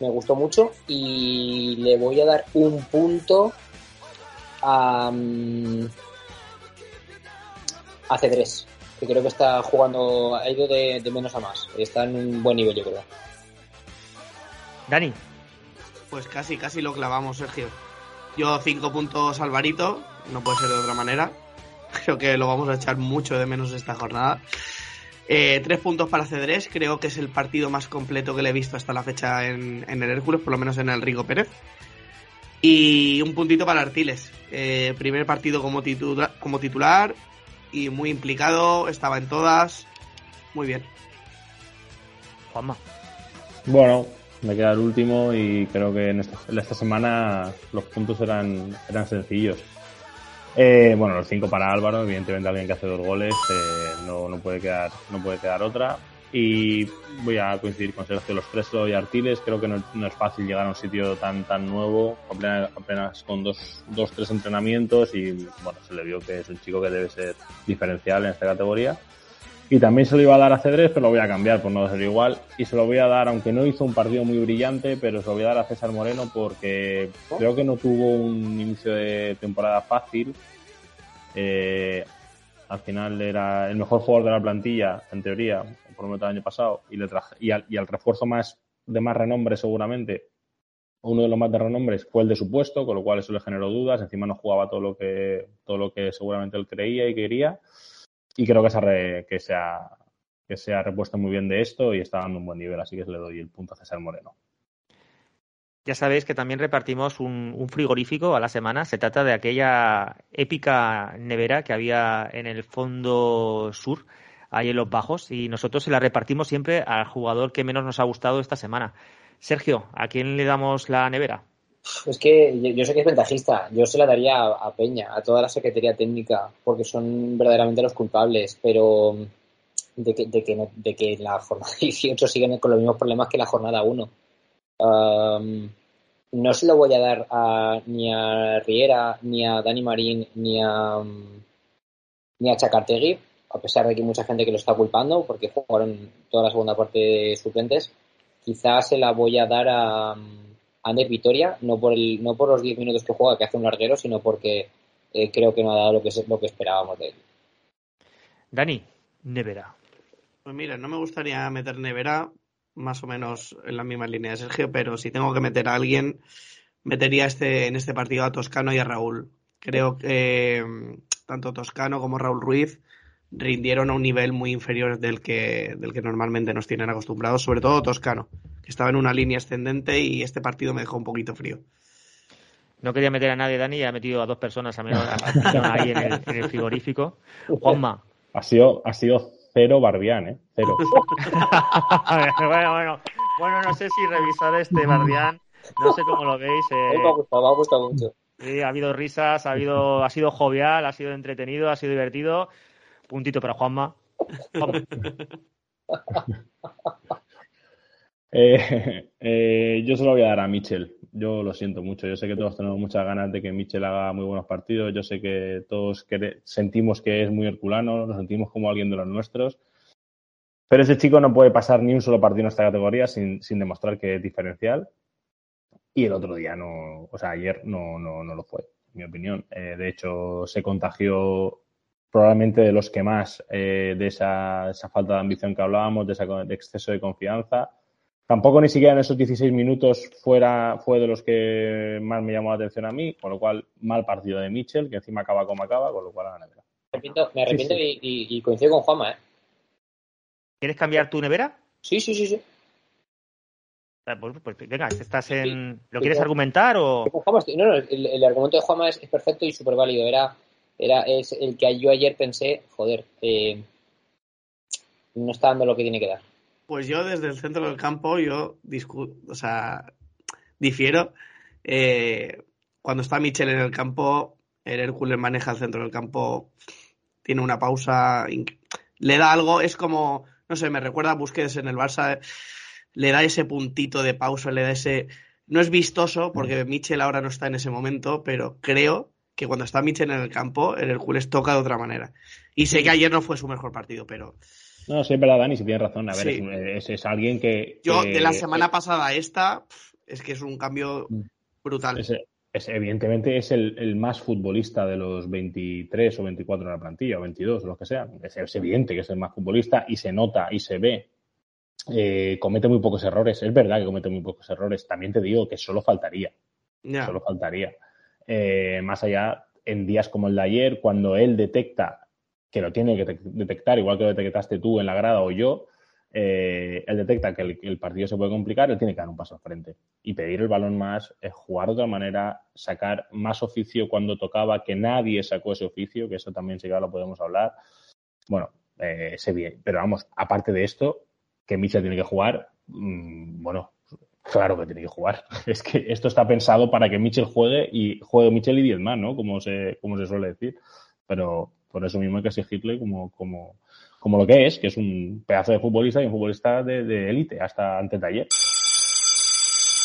me gustó mucho, y le voy a dar un punto a, mm, a C3, que creo que está jugando, ha ido de, de menos a más, está en un buen nivel yo creo. Dani, Pues casi, casi lo clavamos, Sergio. Yo cinco puntos Alvarito, no puede ser de otra manera. Creo que lo vamos a echar mucho de menos esta jornada. Eh, tres puntos para Cedrés, creo que es el partido más completo que le he visto hasta la fecha en, en el Hércules, por lo menos en el Rigo Pérez. Y un puntito para Artiles. Eh, primer partido como, titula- como titular y muy implicado, estaba en todas. Muy bien. Juanma. Bueno, me queda el último y creo que en esta, en esta semana los puntos eran, eran sencillos. Eh, bueno, los cinco para Álvaro, evidentemente alguien que hace dos goles, eh, no, no, puede quedar, no puede quedar otra. Y voy a coincidir con Sergio, los tres y Artiles, creo que no, no es fácil llegar a un sitio tan tan nuevo, apenas, apenas con dos, dos, tres entrenamientos y bueno, se le vio que es un chico que debe ser diferencial en esta categoría. Y también se lo iba a dar a Cedrés, pero lo voy a cambiar por no ser igual. Y se lo voy a dar, aunque no hizo un partido muy brillante, pero se lo voy a dar a César Moreno porque creo que no tuvo un inicio de temporada fácil. Eh, al final era el mejor jugador de la plantilla, en teoría, por lo menos el año pasado. Y, le traje, y, al, y al refuerzo más de más renombre, seguramente, uno de los más de renombres fue el de su puesto, con lo cual eso le generó dudas. Encima no jugaba todo lo que, todo lo que seguramente él creía y quería y creo que se, ha, re, que, se ha, que se ha repuesto muy bien de esto y está dando un buen nivel, así que le doy el punto a César Moreno. Ya sabéis que también repartimos un, un, frigorífico a la semana. Se trata de aquella épica nevera que había en el fondo sur, ahí en los bajos, y nosotros se la repartimos siempre al jugador que menos nos ha gustado esta semana. Sergio, ¿a quién le damos la nevera? Es que yo, sé que es ventajista. Yo se la daría a, Peña, a toda la Secretaría Técnica, porque son verdaderamente los culpables. Pero de que, de que, de que la jornada 18 siguen con los mismos problemas que la jornada 1. Um, no se lo voy a dar a, ni a Riera, ni a Dani Marín, ni a, ni a Chacartegui, a pesar de que hay mucha gente que lo está culpando, porque jugaron toda la segunda parte de suplentes. Quizás se la voy a dar a. Ander Vitoria, no por el, no por los 10 minutos que juega, que hace un larguero, sino porque eh, creo que no ha dado lo que, lo que esperábamos de él. Dani, Nevera. Pues mira, no me gustaría meter Nevera, más o menos en la misma línea de Sergio, pero si tengo que meter a alguien, metería este, en este partido a Toscano y a Raúl. Creo que eh, tanto Toscano como Raúl Ruiz rindieron a un nivel muy inferior del que, del que normalmente nos tienen acostumbrados, sobre todo Toscano, que estaba en una línea ascendente y este partido me dejó un poquito frío. No quería meter a nadie, Dani, y ha metido a dos personas a menos ahí en el, en el, frigorífico. Juanma. Ha sido, ha sido cero Barbián, ¿eh? Cero. bueno, bueno, bueno, no sé si revisar este Barbián, no sé cómo lo veis. Eh... Me ha gustado, me ha gustado mucho. Sí, ha habido risas, ha habido, ha sido jovial, ha sido entretenido, ha sido divertido. Puntito para Juanma. Eh, eh, yo se lo voy a dar a Michel. Yo lo siento mucho. Yo sé que todos tenemos muchas ganas de que Michel haga muy buenos partidos. Yo sé que todos sentimos que es muy herculano, nos sentimos como alguien de los nuestros. Pero ese chico no puede pasar ni un solo partido en esta categoría sin, sin demostrar que es diferencial. Y el otro día no, o sea, ayer no, no, no lo fue, en mi opinión. Eh, de hecho, se contagió probablemente de los que más eh, de esa, esa, falta de ambición que hablábamos, de ese de exceso de confianza. Tampoco ni siquiera en esos 16 minutos fuera, fue de los que más me llamó la atención a mí, con lo cual mal partido de Mitchell, que encima acaba como acaba, con lo cual a la nevera. Me arrepiento, me arrepiento sí, sí. Y, y, y, coincido con Juanma, ¿eh? ¿Quieres cambiar tu nevera? Sí, sí, sí, sí. Pues, pues venga, estás en... ¿Lo quieres argumentar o...? No, no, el, el argumento de Juanma es, es perfecto y súper válido. Era, era es el que yo ayer pensé, joder, eh, no está dando lo que tiene que dar. Pues yo desde el centro del campo, yo o sea, difiero. Eh, cuando está Michel en el campo, el Hércules maneja el centro del campo, tiene una pausa, le da algo, es como, no sé, me recuerda a Busquets en el Barça, le da ese puntito de pausa, le da ese... No es vistoso porque Michel ahora no está en ese momento, pero creo que cuando está Michel en el campo, el Hércules toca de otra manera. Y sé que ayer no fue su mejor partido, pero... No, sí, es verdad, Dani, si tienes razón. A ver, sí. es, es, alguien que. Yo, de la semana pasada a esta, es que es un cambio brutal. Es, es, evidentemente es el, el, más futbolista de los 23 o 24 en la plantilla, o 22 o lo que sea. Es, evidente que es el más futbolista y se nota y se ve. Eh, comete muy pocos errores. Es verdad que comete muy pocos errores. También te digo que solo faltaría. Yeah. Solo faltaría. Eh, más allá, en días como el de ayer, cuando él detecta que lo tiene que detectar, igual que lo detectaste tú en la grada o yo, eh, él detecta que el, partido se puede complicar, él tiene que dar un paso al frente y pedir el balón más, jugar de otra manera, sacar más oficio cuando tocaba, que nadie sacó ese oficio, que eso también sí que lo podemos hablar. Bueno, eh, sé bien, pero vamos, aparte de esto, que Michel tiene que jugar, mmm, bueno, claro que tiene que jugar. Es que esto está pensado para que Michel juegue y juegue Michel y 10 más, ¿no? Como se, como se suele decir. Pero, por eso mismo hay que exigirle como, como, como lo que es, que es un pedazo de futbolista y un futbolista de élite, hasta ante taller.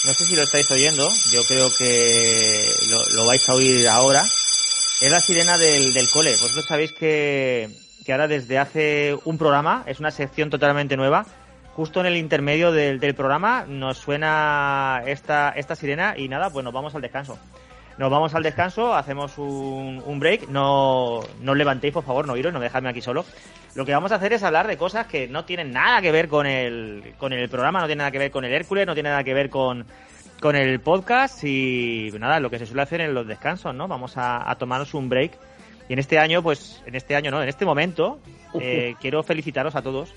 No sé si lo estáis oyendo, yo creo que lo, lo vais a oír ahora. Es la sirena del, del cole. Vosotros sabéis que, que ahora desde hace un programa, es una sección totalmente nueva, justo en el intermedio del, del programa nos suena esta, esta sirena y nada, pues nos vamos al descanso. Nos vamos al descanso, hacemos un, un break. No, no os levantéis, por favor, no iros, no dejadme aquí solo. Lo que vamos a hacer es hablar de cosas que no tienen nada que ver con el, con el programa, no tiene nada que ver con el Hércules, no tiene nada que ver con, con el podcast y nada, lo que se suele hacer en los descansos, ¿no? Vamos a, a tomarnos un break. Y en este año, pues, en este año, no, en este momento, eh, quiero felicitaros a todos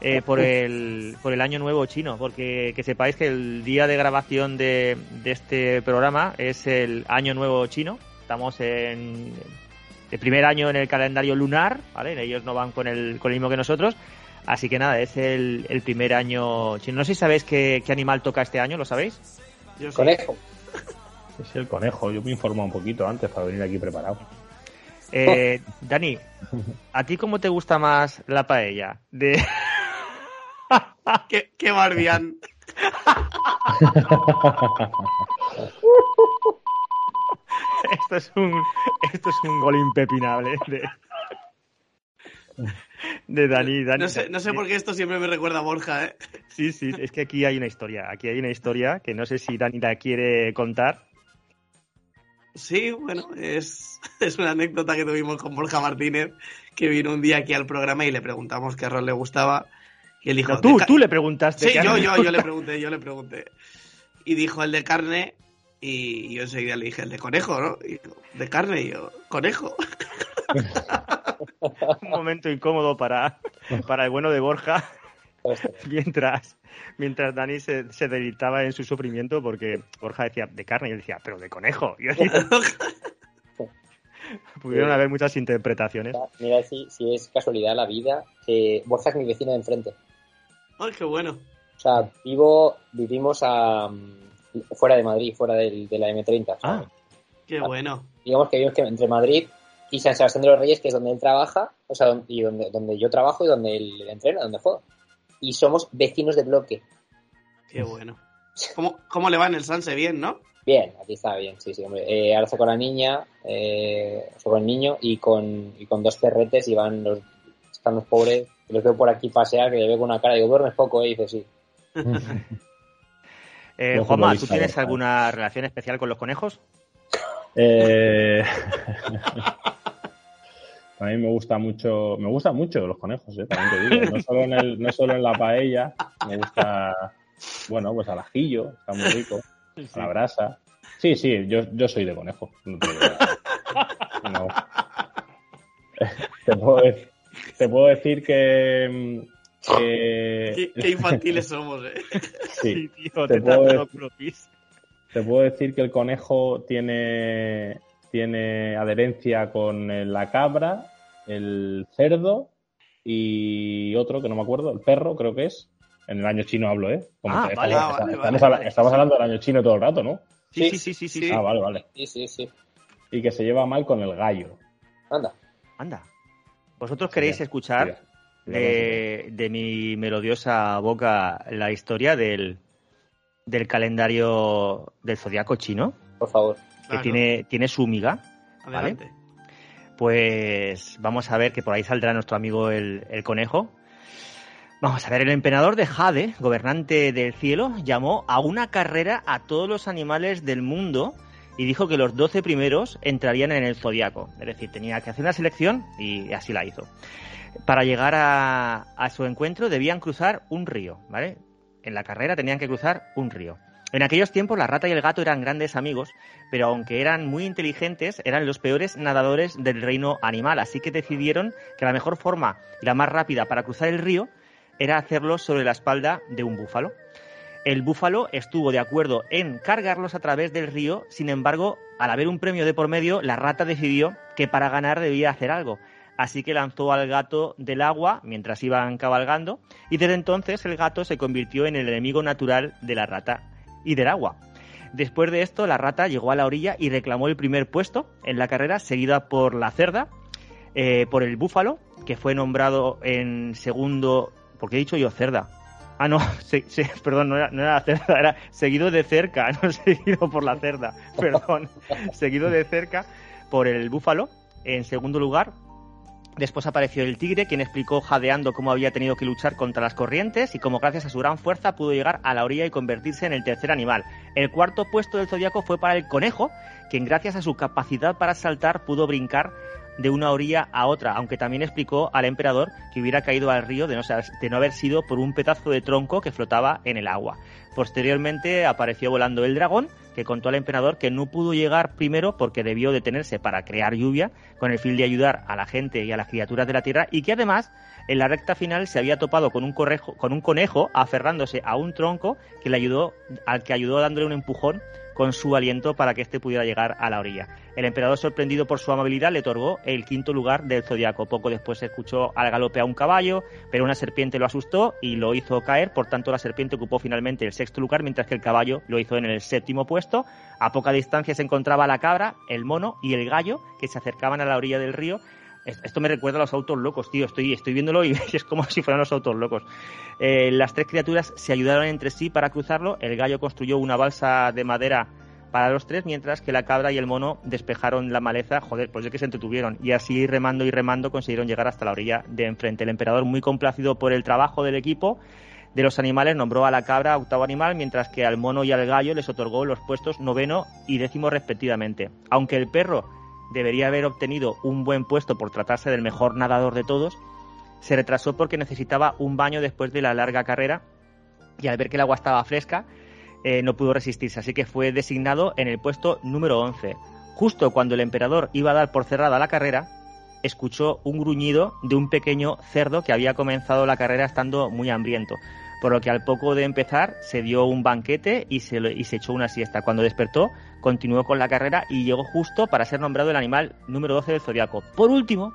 eh, por, el, por el año nuevo chino, porque que sepáis que el día de grabación de, de este programa es el año nuevo chino. Estamos en el primer año en el calendario lunar, ¿vale? Ellos no van con el, con el mismo que nosotros. Así que nada, es el, el primer año chino. No sé si sabéis qué, qué animal toca este año, ¿lo sabéis? Yo conejo. Es el conejo, yo me informo un poquito antes para venir aquí preparado. Eh, Dani, ¿a ti cómo te gusta más la paella? De... qué, qué barbián. esto es un esto es un gol impepinable de, de Dani, Dani. No sé, no sé por qué esto siempre me recuerda a Borja, ¿eh? Sí, sí, es que aquí hay una historia. Aquí hay una historia que no sé si Dani la quiere contar. Sí, bueno, es, es una anécdota que tuvimos con Borja Martínez, que vino un día aquí al programa y le preguntamos qué rol le gustaba. Y él dijo, no, tú, tú le preguntaste. Sí, yo, yo, yo le pregunté, yo le pregunté. Y dijo el de carne, y yo enseguida le dije el de conejo, ¿no? Y dijo, de carne, y yo, conejo. Un momento incómodo para, para el bueno de Borja, mientras, mientras Dani se, se deleitaba en su sufrimiento, porque Borja decía de carne, y él decía, pero de conejo. Y yo decía, Pudieron haber muchas interpretaciones. Mira si, si es casualidad la vida, Borja es mi vecino de enfrente. ¡Ay, qué bueno! O sea, vivo, vivimos a, fuera de Madrid, fuera del, de la M30. Ah, qué bueno. Digamos que vivimos que entre Madrid y San Sebastián de los Reyes, que es donde él trabaja, o sea, y donde, donde yo trabajo y donde él entrena, donde juega. Y somos vecinos de bloque. Qué bueno. ¿Cómo, cómo le va en el Sanse? Bien, ¿no? Bien, aquí está bien, sí, sí, hombre. Eh, ahora con la niña, eh, con el niño y con, y con dos perretes y van los, están los pobres, que los veo por aquí pasear, que le veo con una cara, digo, duermes poco, ¿eh? Y dice, sí. Eh, Juanma, ¿tú tienes ¿verdad? alguna relación especial con los conejos? Eh... A mí me gusta mucho, me gustan mucho los conejos, ¿eh? también te digo. No solo en, el, no solo en la paella, me gusta, bueno, pues al ajillo, está muy rico, a la brasa. Sí, sí, yo, yo soy de conejo. No te, digo. No. Te, puedo, de- te puedo decir que, que- Qué, qué infantiles somos, ¿eh? sí, tío, te te puedo decir-. Te puedo decir que el conejo tiene, tiene adherencia con el- la cabra, el cerdo y otro que no me acuerdo, el perro creo que es. En el año chino hablo, ¿eh? Ah, que vale, estamos, vale, estamos vale, habla- vale. estamos hablando del año chino todo el rato, ¿no? Sí, sí, sí, sí, sí. Sí. Ah, vale, vale. Sí, sí, sí. Y que se lleva mal con el gallo. Anda. Anda. ¿Vosotros queréis escuchar ya de, de mi melodiosa boca la historia del, del calendario del zodiaco chino? Por favor. Que Claro, tiene, tiene su miga. Adelante. Pues vamos a ver que por ahí saldrá nuestro amigo el, el conejo. Vamos a ver, el emperador de Jade, gobernante del cielo, llamó a una carrera a todos los animales del mundo y dijo que los 12 primeros entrarían en el zodiaco. Es decir, tenía que hacer una selección y así la hizo. Para llegar a, a su encuentro debían cruzar un río, ¿vale? En la carrera tenían que cruzar un río. En aquellos tiempos la rata y el gato eran grandes amigos, pero aunque eran muy inteligentes, eran los peores nadadores del reino animal, así que decidieron que la mejor forma y la más rápida para cruzar el río era hacerlo sobre la espalda de un búfalo. El búfalo estuvo de acuerdo en cargarlos a través del río, sin embargo, al haber un premio de por medio, la rata decidió que para ganar debía hacer algo. Así que lanzó al gato del agua mientras iban cabalgando y desde entonces el gato se convirtió en el enemigo natural de la rata y del agua. Después de esto, la rata llegó a la orilla y reclamó el primer puesto en la carrera, seguida por la cerda, eh, por el búfalo, que fue nombrado en segundo. ¿Por qué he dicho yo cerda? Ah, no, se- se- perdón, no era, no era la cerda, era seguido de cerca, no seguido por la cerda, perdón. seguido de cerca por el búfalo, en segundo lugar. Después apareció el tigre, quien explicó jadeando cómo había tenido que luchar contra las corrientes y cómo gracias a su gran fuerza pudo llegar a la orilla y convertirse en el tercer animal. El cuarto puesto del zodiaco fue para el conejo, quien gracias a su capacidad para saltar pudo brincar de una orilla a otra, aunque también explicó al emperador que hubiera caído al río de no, de no haber sido por un pedazo de tronco que flotaba en el agua. Posteriormente apareció volando el dragón, que contó al emperador que no pudo llegar primero porque debió detenerse para crear lluvia, con el fin de ayudar a la gente y a las criaturas de la tierra, y que además en la recta final se había topado con un, correjo- con un conejo aferrándose a un tronco que le ayudó, al que ayudó dándole un empujón con su aliento para que éste pudiera llegar a la orilla. El emperador, sorprendido por su amabilidad, le otorgó el quinto lugar del zodiaco. Poco después se escuchó al galope a un caballo, pero una serpiente lo asustó y lo hizo caer. Por tanto, la serpiente ocupó finalmente el sexto lugar, mientras que el caballo lo hizo en el séptimo puesto. A poca distancia se encontraba la cabra, el mono y el gallo, que se acercaban a la orilla del río. Es- Esto me recuerda a los autos locos, tío. Estoy, estoy viéndolo y es como si fueran los autos locos. Eh, las tres criaturas se ayudaron entre sí para cruzarlo. El gallo construyó una balsa de madera para los tres, mientras que la cabra y el mono despejaron la maleza. Joder, pues es que se entretuvieron. Y así, remando y remando, consiguieron llegar hasta la orilla de enfrente. El emperador, muy complacido por el trabajo del equipo de los animales, nombró a la cabra octavo animal, mientras que al mono y al gallo les otorgó los puestos noveno y décimo respectivamente. Aunque el perro debería haber obtenido un buen puesto por tratarse del mejor nadador de todos, se retrasó porque necesitaba un baño después de la larga carrera y al ver que el agua estaba fresca eh, no pudo resistirse, así que fue designado en el puesto número 11. Justo cuando el emperador iba a dar por cerrada la carrera, escuchó un gruñido de un pequeño cerdo que había comenzado la carrera estando muy hambriento, por lo que al poco de empezar se dio un banquete y se, y se echó una siesta. Cuando despertó, continuó con la carrera y llegó justo para ser nombrado el animal número 12 del zodiaco. Por último,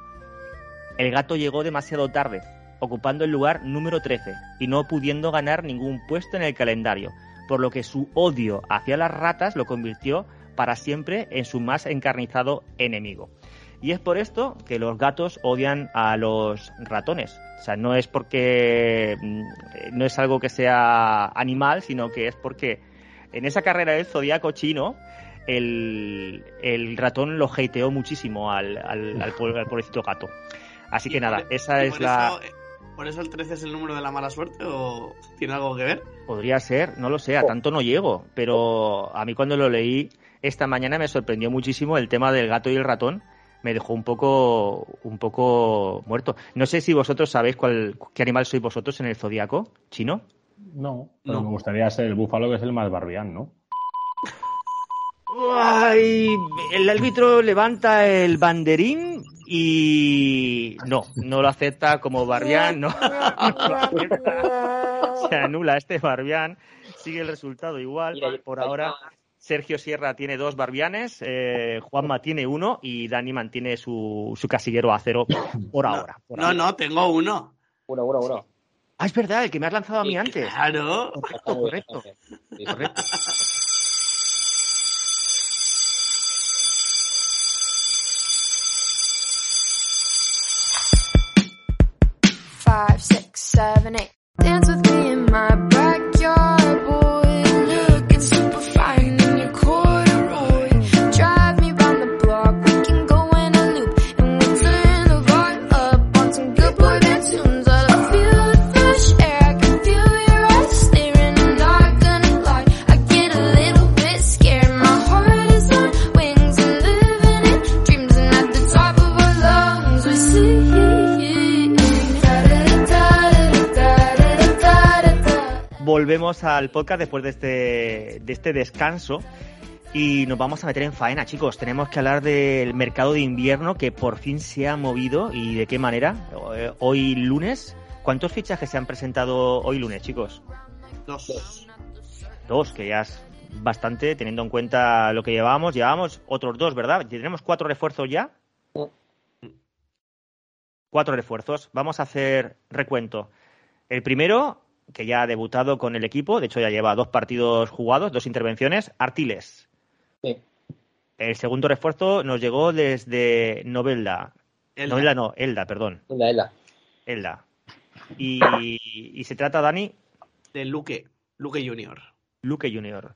el gato llegó demasiado tarde, ocupando el lugar número 13 y no pudiendo ganar ningún puesto en el calendario, por lo que su odio hacia las ratas lo convirtió para siempre en su más encarnizado enemigo. Y es por esto que los gatos odian a los ratones. O sea, no es porque mm, eh, no es algo que sea animal, sino que es porque en esa carrera del zodiaco chino, el, el ratón lo hateó muchísimo al, al, al, po- al pobrecito gato. Así que nada, por- esa es por la... eso, ¿Por eso el 13 es el número de la mala suerte o tiene algo que ver? Podría ser, no lo sé, a Oh. tanto no llego, pero a mí cuando lo leí esta mañana me sorprendió muchísimo el tema del gato y el ratón. Me dejó un poco, un poco muerto. No sé si vosotros sabéis cuál, qué animal sois vosotros en el zodiaco chino. No, pero No. me gustaría ser el búfalo, que es el más barbián, ¿no? Ay, el árbitro levanta el banderín y no, no lo acepta como Barbián, no, no lo acepta. Se anula este Barbián, sigue el resultado igual. Por ahora, Sergio Sierra tiene dos Barbianes, eh, Juanma tiene uno y Dani mantiene su, su casillero a cero por ahora. por No, ahora. no, tengo uno. Uno, uno, uno. Ah, es verdad, el que me has lanzado a mí Sí, antes. Claro. Correcto, correcto. Correcto. five, six, seven, eight. Dance with me in my Volvemos al podcast después de este, de este descanso y nos vamos a meter en faena, chicos. Tenemos que hablar del mercado de invierno que por fin se ha movido y de qué manera. Eh, Hoy lunes, ¿cuántos fichajes se han presentado hoy lunes, chicos? Dos. Dos, que ya es bastante teniendo en cuenta lo que llevábamos. Llevábamos otros dos, ¿verdad? Tenemos cuatro refuerzos ya. Cuatro refuerzos. Vamos a hacer recuento. El primero, que ya ha debutado con el equipo, de hecho ya lleva dos partidos jugados, dos intervenciones, Artiles. Sí. El segundo refuerzo nos llegó desde Novelda. El Novelda no, Elda, perdón. Elda, Elda. Elda. Y, y se trata, Dani, de Luque. Luque Junior. Luque Junior.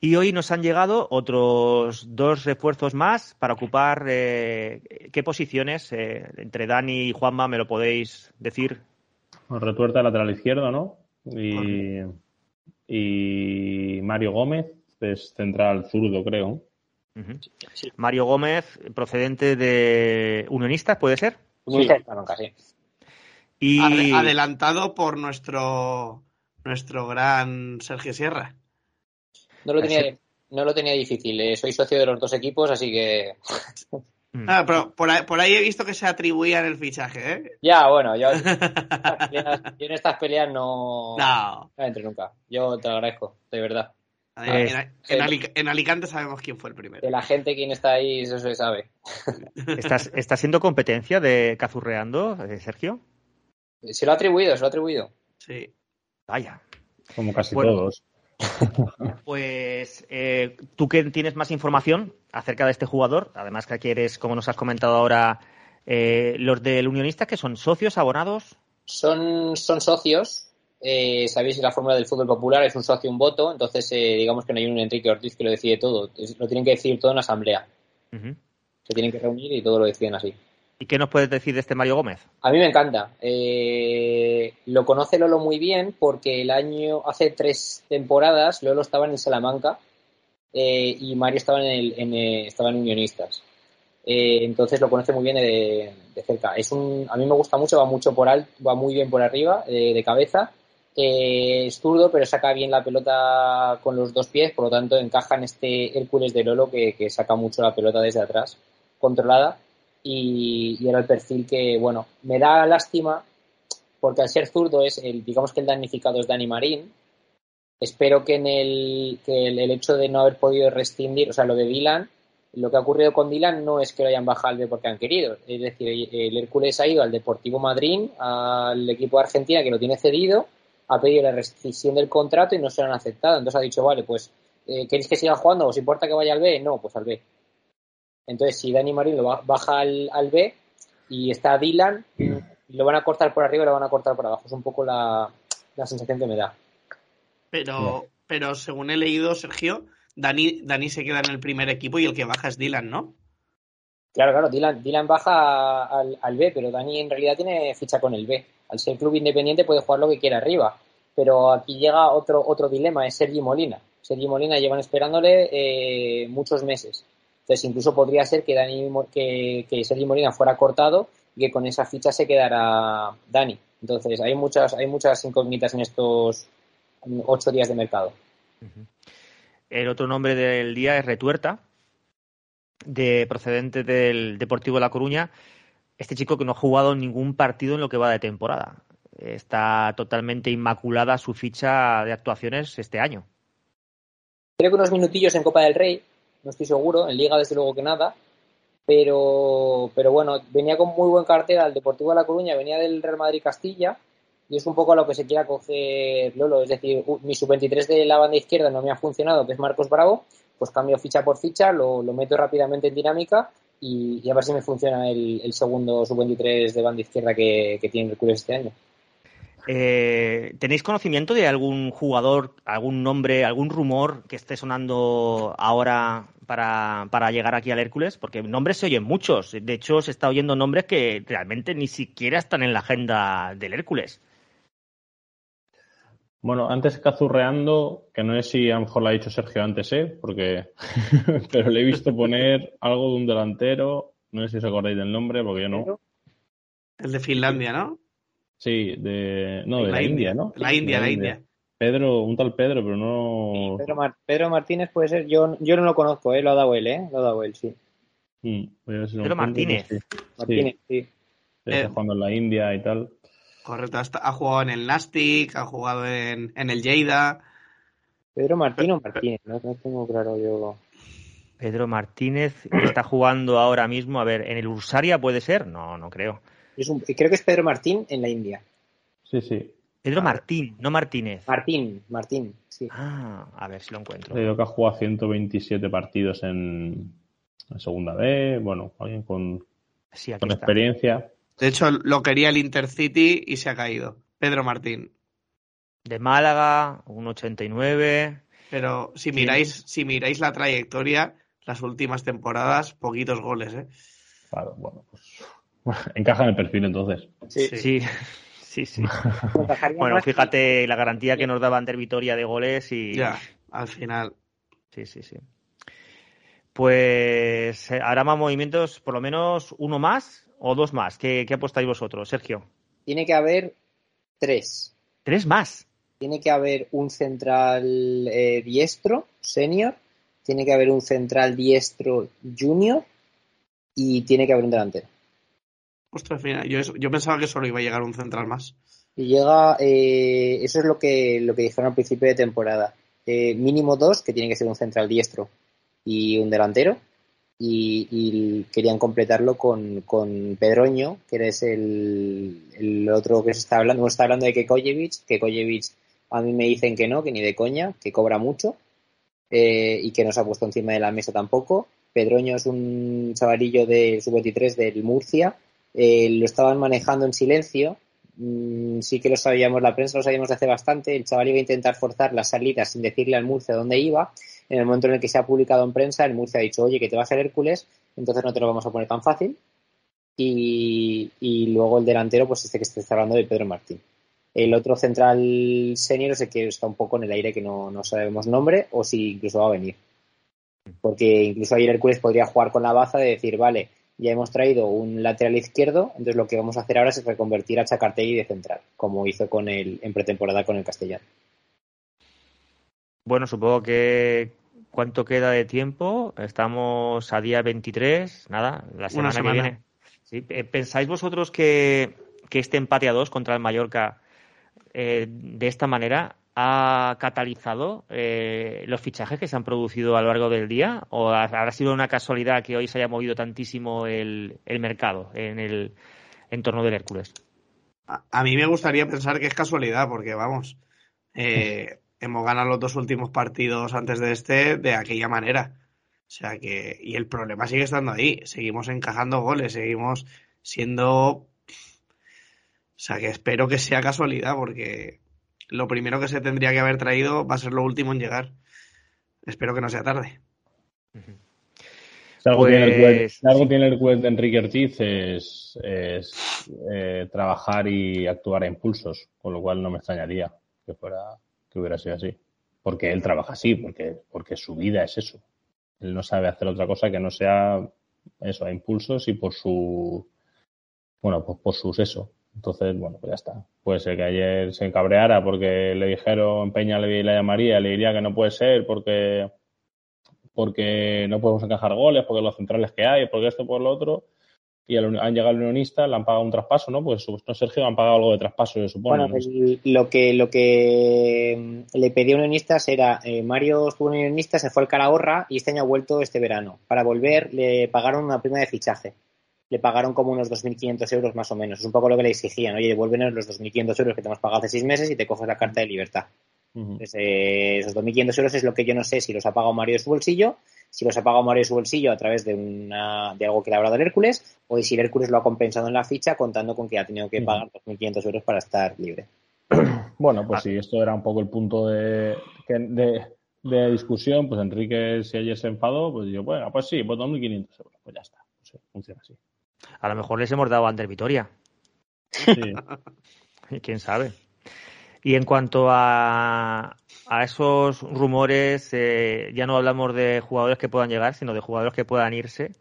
Y hoy nos han llegado otros dos refuerzos más para ocupar eh, qué posiciones eh, entre Dani y Juanma me lo podéis decir. Retuerta lateral izquierdo, ¿no? Y, y Mario Gómez es central zurdo, creo. Sí. Mario Gómez, procedente de Unionistas, ¿puede ser? Salamanca, sí. Y Ade- adelantado por nuestro nuestro gran Sergio Sierra. No lo tenía, no lo tenía difícil. eh, Soy socio de los dos equipos, así que. Mm. Ah, pero por ahí, por ahí he visto que se atribuían el fichaje, ¿eh? Ya, bueno, yo, en estas peleas no, No. no entro nunca. Yo te lo agradezco, de verdad. En, en- en Alic- en Alicante sabemos quién fue el primero. De la gente, quien está ahí, eso se sabe. ¿Estás, ¿Está siendo competencia de Cazurreando, eh, Sergio? Se lo ha atribuido, se lo ha atribuido. Sí. Vaya. Como casi Bueno. todos. Pues eh, tú que tienes más información acerca de este jugador, además que aquí eres, como nos has comentado ahora, eh, los del Unionista, que son socios, abonados. Son, son socios. eh, Sabéis la fórmula del fútbol popular es un socio, un voto. Entonces, eh, digamos que no hay un Enrique Ortiz que lo decide todo. Es- Lo tienen que decidir todo en asamblea. Ujú. Se tienen que reunir y todo lo deciden así. ¿Y qué nos puedes decir de este Mario Gómez? A mí me encanta. Eh, lo conoce Lolo muy bien porque el año, hace tres temporadas, Lolo estaba en Salamanca eh, y Mario estaba en, el, en, estaba en Unionistas. Eh, entonces lo conoce muy bien de, de cerca. Es un, a mí me gusta mucho, va mucho por alto, va muy bien por arriba, de cabeza. Es zurdo, pero saca bien la pelota con los dos pies, por lo tanto encaja en este Hércules de Lolo que saca mucho la pelota desde atrás, controlada. Y, era el perfil que, bueno, me da lástima porque al ser zurdo es el, digamos que el damnificado es Dani Marín. Espero que en el, que el, hecho de no haber podido rescindir, o sea, lo de Dylan, lo que ha ocurrido con Dylan no es que lo hayan bajado al porque han querido. Es decir, el Hércules ha ido al Deportivo Madrid, al equipo de Argentina que lo tiene cedido, ha pedido la rescisión del contrato y no se lo han aceptado. Entonces ha dicho, vale, pues, eh, ¿queréis que siga jugando? ¿Os importa que vaya al B? No, pues al B. Entonces, si Dani Marín lo ba- baja al, al B y está Dylan, lo van a cortar por arriba y lo van a cortar por abajo. Es un poco la, la sensación que me da. Pero, pero según he leído, Sergio, Dani, Dani se queda en el primer equipo y el que baja es Dylan, ¿no? Claro, claro, Dylan, Dylan baja al, al B, pero Dani en realidad tiene ficha con el B. Al ser club independiente puede jugar lo que quiera arriba. Pero aquí llega otro, otro dilema, es Sergi Molina. Sergi Molina llevan esperándole eh, muchos meses. Entonces incluso podría ser que, Dani, que Sergi Molina fuera cortado y que con esa ficha se quedara Dani. Entonces hay muchas, hay muchas incógnitas en estos mm, ocho días de mercado. El otro nombre del día es Retuerta, de procedente del Deportivo de La Coruña. Este chico que no ha jugado ningún partido en lo que va de temporada. Está totalmente inmaculada su ficha de actuaciones este año. Creo que unos minutillos en Copa del Rey, no estoy seguro, en Liga desde luego que nada, pero, pero bueno, venía con muy buen cartel al Deportivo de La Coruña, venía del Real Madrid Castilla y es un poco a lo que se quiera coger Lolo, es decir, mi sub-23 de la banda izquierda no me ha funcionado, que es Marcos Bravo, pues cambio ficha por ficha, lo, lo meto rápidamente en dinámica y, a ver si me funciona el, el segundo sub-23 de banda izquierda que, que tiene Hércules este año. Eh, ¿Tenéis conocimiento de algún jugador, algún nombre, algún rumor que esté sonando ahora para, para llegar aquí al Hércules? Porque nombres se oyen muchos. De hecho, se está oyendo nombres que realmente ni siquiera están en la agenda del Hércules. Bueno, antes cazurreando, que no sé si a lo mejor lo ha dicho Sergio antes, ¿eh? Porque, pero le he visto poner algo de un delantero, no sé si os acordáis del nombre, porque yo no. El de Finlandia, ¿no? Sí, de, no, de la, India, ¿no? La India, De la India. Pedro, un tal Pedro, pero no. Pedro, Mar- Pedro Martínez puede ser, yo, yo no lo conozco, ¿eh? lo ha dado él, ¿eh? lo ha dado él, sí. Mm, voy a ver si lo Pedro Martínez. pues sí. Martínez, sí. Sí, está Eh. jugando en la India y tal. Correcto, hasta- ha jugado en el Nastic, ha jugado en, en el Lleida. Pedro Martín o Martínez, no, no tengo claro yo. Pedro Martínez está jugando ahora mismo. A ver, ¿en el Ursaria puede ser? No, no creo. Es un- creo que es Pedro Martín en la India. Sí, sí. Pedro Martín, no Martínez. Martín, Martín, sí. Ah, a ver si lo encuentro. Creo que ha jugado 127 partidos en, en Segunda B. Bueno, alguien con, Sí, aquí con está. experiencia. De hecho, lo quería el Intercity y se ha caído. Pedro Martín. De Málaga, un 89. Pero si miráis, si miráis la trayectoria, las últimas temporadas, poquitos goles, ¿eh? Claro, bueno, pues encaja en el perfil entonces. Sí. Sí, sí, sí. Bueno, fíjate la garantía que nos daba Ander Vitoria de goles y. Ya, al final. Sí, sí, sí. Pues eh, hará más movimientos, por lo menos uno más o dos más. ¿Qué, qué apostáis vosotros, Sergio? Tiene que haber tres. Tres más. Tiene que haber un central eh, diestro, senior. Tiene que haber un central diestro junior. Y tiene que haber un delantero. Ostras, final, yo, pensaba que solo iba a llegar un central más. Y llega, eh, eso es lo que, lo que dijeron al principio de temporada. Eh, mínimo dos, que tiene que ser un central diestro y un delantero. Y, querían completarlo con, con Pedroño, que es el, el otro que se está hablando. Uno está hablando de Kekojevic, Kekojevic a mí me dicen que no, que ni de coña, que cobra mucho eh, y que no se ha puesto encima de la mesa tampoco. Pedroño es un chavalillo de sub-23 del Murcia. Eh, lo estaban manejando en silencio. Mm, sí que lo sabíamos, la prensa lo sabíamos de hace bastante. El chaval iba a intentar forzar las salidas sin decirle al Murcia dónde iba. En el momento en el que se ha publicado en prensa, el Murcia ha dicho, oye, que te vas al Hércules, entonces no te lo vamos a poner tan fácil. Y, y luego el delantero, pues este que está hablando de Pedro Martín. El otro central senior el que está un poco en el aire, que no, no sabemos nombre o si incluso va a venir. Porque incluso el Hércules podría jugar con la baza de decir, vale, ya hemos traído un lateral izquierdo, entonces lo que vamos a hacer ahora es reconvertir a Chacartegui de central, como hizo con el, en pretemporada con el Castellano. Bueno, supongo que. ¿Cuánto queda de tiempo? Estamos a día 23. Nada, la semana, semana. que viene. Sí, eh, ¿Pensáis vosotros que, que este empate a dos contra el Mallorca eh, de esta manera ha catalizado eh, los fichajes que se han producido a lo largo del día? ¿O ha- habrá sido una casualidad que hoy se haya movido tantísimo el, el mercado en el entorno del Hércules? A, a mí me gustaría pensar que es casualidad, porque vamos, eh, hemos ganado los dos últimos partidos antes de este de aquella manera. O sea que, y el problema sigue estando ahí. Seguimos encajando goles, seguimos siendo. O sea que espero que sea casualidad, porque lo primero que se tendría que haber traído va a ser lo último en llegar. Espero que no sea tarde. Si algo, tiene, el Pues, cuet, si algo tiene el cuet de Enrique Ortiz es, es, eh, trabajar y actuar a impulsos, con lo cual no me extrañaría que fuera que hubiera sido así. Porque él trabaja así, porque, porque su vida es eso. Él no sabe hacer otra cosa que no sea eso, a impulsos y por su bueno, pues por sus eso. Entonces, bueno, pues ya está. Puede ser que ayer se encabreara porque le dijeron Peña le, le llamaría, le diría que no puede ser porque porque no podemos encajar goles, porque los centrales que hay, porque esto, por lo otro. Y al- han llegado al unionista, le han pagado un traspaso, ¿no? Pues no Sergio, han pagado algo de traspaso, se supone. Bueno, lo que lo que mm, le pedí a Unionistas era eh, Mario estuvo en Unionistas, se fue al Calahorra y este año ha vuelto este verano. Para volver le pagaron una prima de fichaje. Le pagaron como unos 2.500 euros más o menos. Es un poco lo que le exigían. Oye, devuélvenos los 2.500 euros que te hemos pagado hace seis meses y te coges la carta de libertad. Ujú. Pues, eh, esos 2.500 euros es lo que yo no sé si los ha pagado Mario de su bolsillo, si los ha pagado Mario de su bolsillo a través de, una, de algo que le ha hablado el Hércules, o si el Hércules lo ha compensado en la ficha contando con que ha tenido que pagar 2.500 euros para estar libre. Bueno, Ah. pues si esto era un poco el punto de, de, de discusión, pues Enrique, si ayer se enfadó, pues yo, bueno, pues sí, pues 2.500 euros, pues ya está. No sé, funciona así. A lo mejor les hemos dado Ander Vitoria. Sí. ¿Quién sabe? Y en cuanto a, a esos rumores, eh, ya no hablamos de jugadores que puedan llegar, sino de jugadores que puedan irse.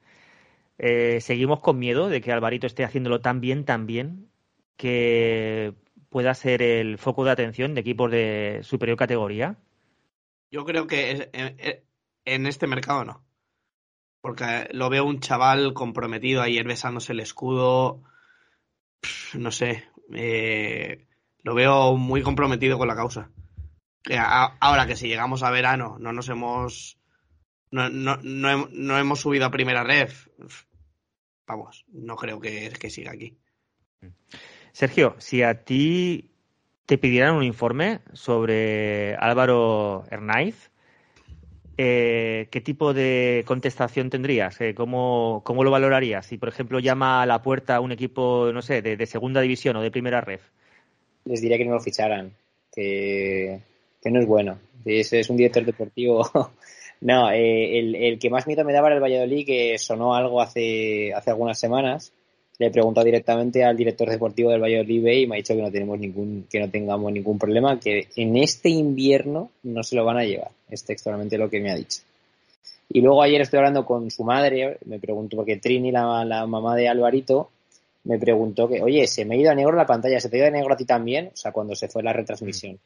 Eh, seguimos con miedo de que Alvarito esté haciéndolo tan bien, tan bien, que pueda ser el foco de atención de equipos de superior categoría. Yo creo que en, en este mercado no. Porque lo veo un chaval comprometido ayer besándose el escudo. No sé. eh, lo veo muy comprometido con la causa. A- Ahora que si llegamos a verano no nos hemos. No, no, no, hem- no hemos subido a primera ref. Vamos, no creo que, que siga aquí. Sergio, si a ti te pidieran un informe sobre Álvaro Hernáiz, eh, ¿qué tipo de contestación tendrías? Eh, ¿cómo, ¿Cómo lo valorarías? Si, por ejemplo, llama a la puerta un equipo, no sé, de, segunda división o de primera ref. Les diría que no lo ficharan, que, que no es bueno. Es, es un director deportivo. no, eh, el, el que más miedo me daba era el Valladolid, que sonó algo hace, hace algunas semanas. Le he preguntado directamente al director deportivo del Valladolid y me ha dicho que no tenemos ningún, que no tengamos ningún problema, que en este invierno no se lo van a llevar. Es textualmente lo que me ha dicho. Y luego ayer estoy hablando con su madre, me preguntó, porque Trini, la, la mamá de Alvarito, me preguntó que, oye, se me ha ido a negro la pantalla, ¿se te ha ido a negro a ti también? O sea, cuando se fue la retransmisión.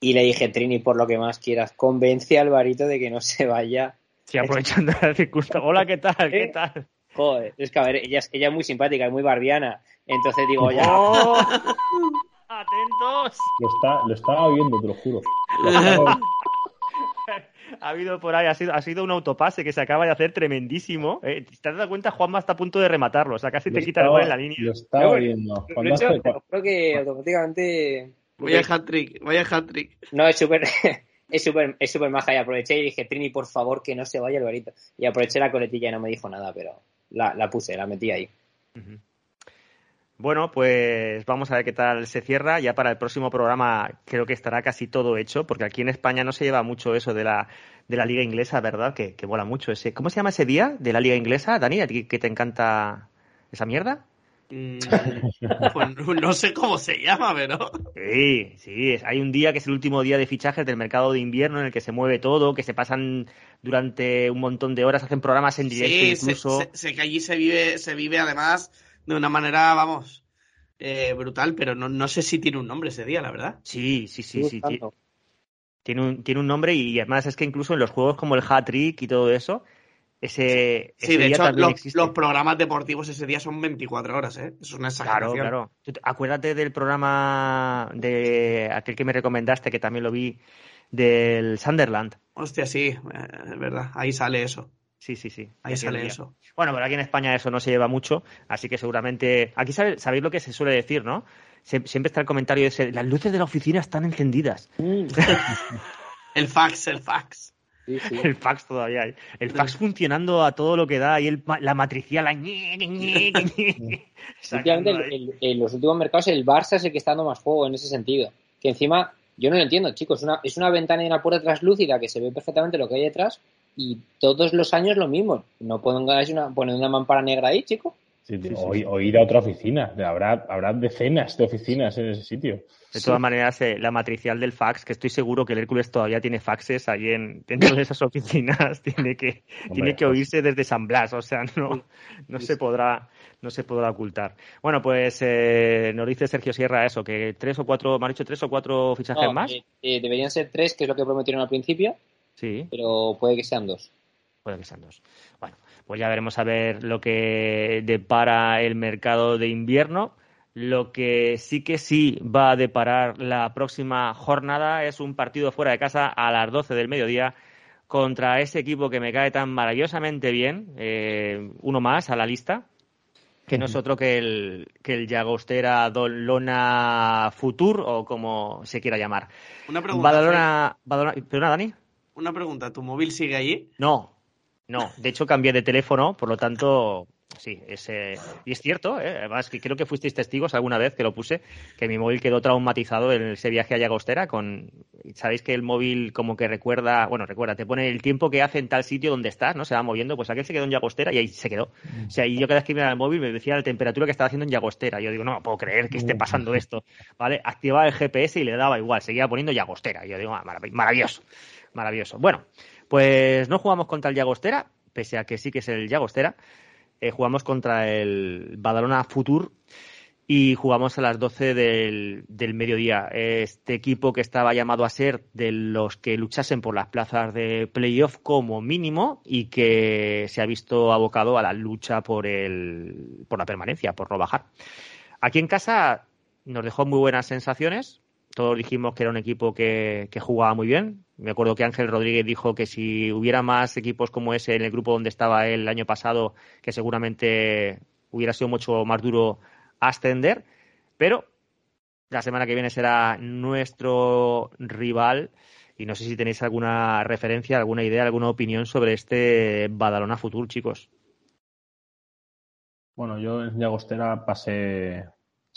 Y le dije, Trini, por lo que más quieras, convence a Alvarito de que no se vaya. Sí, aprovechando la circunstancia. Hola, ¿qué tal? ¿Qué tal? Joder, es que a ver, ella es, ella es muy simpática, es muy barbiana. Entonces digo, ya, ¡Oh! ¡Atentos! Lo, está, lo estaba viendo, te lo juro. Lo estaba- Ha habido por ahí, ha sido, ha sido un autopase que se acaba de hacer tremendísimo. Eh, ¿Te has dado cuenta? Juanma está a punto de rematarlo. O sea, casi te quita el gol en la línea. Lo estaba viendo. hecho, hace- creo que automáticamente. Vaya hat-trick, vaya hat-trick. No, es súper. Es súper es súper maja y aproveché y dije, Trini, por favor, que no se vaya Alvarito. Y aproveché la coletilla y no me dijo nada, pero la, la puse, la metí ahí. Bueno, pues vamos a ver qué tal se cierra. Ya para el próximo programa creo que estará casi todo hecho, porque aquí en España no se lleva mucho eso de la, de la liga inglesa, ¿verdad? Que, que mucho ese. ¿Cómo se llama ese día de la liga inglesa, Dani? ¿A ti que te encanta esa mierda? Mm, pues no sé cómo se llama, pero. Sí, sí, hay un día que es el último día de fichajes del mercado de invierno en el que se mueve todo, que se pasan durante un montón de horas, hacen programas en directo Sí, incluso. sé- sé que allí se vive, se vive además de una manera, vamos, eh, brutal, pero no, no sé si tiene un nombre ese día, la verdad. Sí, sí, sí, sí. buscando. Tiene un, tiene un nombre y además es que incluso en los juegos como el Hat Trick y todo eso, ese, Sí, ese de día hecho, también los, existe. los programas deportivos ese día son 24 horas, ¿eh? Es una Claro, exageración. claro. Te- Acuérdate del programa de aquel que me recomendaste, que también lo vi, del Sunderland. Hostia, sí, eh, es verdad, ahí sale eso. Sí, sí, sí. Ahí sale día. eso. Bueno, pero aquí en España eso no se lleva mucho, así que seguramente. Aquí sabe- sabéis lo que se suele decir, ¿no? Sie- Siempre está el comentario ese: las luces de la oficina están encendidas. El fax, el fax. Sí, sí. El fax todavía hay. El fax funcionando a todo lo que da y el, la matricial. La el- en los últimos mercados, el Barça es el que está dando más juego en ese sentido. Que encima, yo no lo entiendo, chicos. Es una, es una ventana y una puerta translúcida que se ve perfectamente lo que hay detrás y todos los años lo mismo. No pongáis una, poner una mampara negra ahí, chico. Sí, o, o ir a otra oficina. Habrá, habrá decenas de oficinas en ese sitio. De todas maneras, eh, la matricial del fax, que estoy seguro que el Hércules todavía tiene faxes ahí en, dentro de esas oficinas, tiene que, tiene que pues- oírse desde San Blas, o sea, no, no se podrá, no se podrá ocultar. Bueno, pues eh, nos dice Sergio Sierra eso, que tres o cuatro, me han dicho tres o cuatro fichajes No, más. eh, eh, deberían ser tres, que es lo que prometieron al principio, Sí, pero puede que sean dos. puede que sean dos. Bueno, pues ya veremos a ver lo que depara el mercado de invierno. Lo que sí que sí va a deparar la próxima jornada es un partido fuera de casa a las 12 del mediodía contra ese equipo que me cae tan maravillosamente bien, eh, uno más a la lista, que no es otro que el, que el Llagostera Don Lona Futur o como se quiera llamar. Una pregunta. Badalona, Badalona, ¿Perdona, Dani? Una pregunta. ¿Tu móvil sigue allí? No, no. De hecho, cambié de teléfono, por lo tanto, sí. Es, eh, y es cierto, ¿eh? además que creo que fuisteis testigos alguna vez que lo puse, que mi móvil quedó traumatizado en ese viaje a Llagostera. Con, Sabéis que el móvil como que recuerda, bueno, recuerda, te pone el tiempo que hace en tal sitio donde estás, ¿no? Se va moviendo, pues aquel se quedó en Llagostera y ahí se quedó. O sea, y yo cada vez que miraba el móvil me decía la temperatura que estaba haciendo en Llagostera. Yo digo, no puedo creer que esté pasando esto, ¿vale? Activaba el GPS y le daba igual, seguía poniendo Llagostera. Yo digo, ah, marav- maravilloso, maravilloso. Bueno, pues no jugamos contra el Llagostera, pese a que sí que es el Llagostera. Eh, jugamos contra el Badalona Futur y jugamos a las 12 del, del mediodía. Este equipo que estaba llamado a ser de los que luchasen por las plazas de playoff como mínimo y que se ha visto abocado a la lucha por, el, por la permanencia, por no bajar. Aquí en casa nos dejó muy buenas sensaciones. Todos dijimos que era un equipo que, que jugaba muy bien. Me acuerdo que Ángel Rodríguez dijo que si hubiera más equipos como ese en el grupo donde estaba él el año pasado, que seguramente hubiera sido mucho más duro ascender. Pero la semana que viene será nuestro rival. Y no sé si tenéis alguna referencia, alguna idea, alguna opinión sobre este Badalona Futur, chicos. Bueno, yo en Llagostera pasé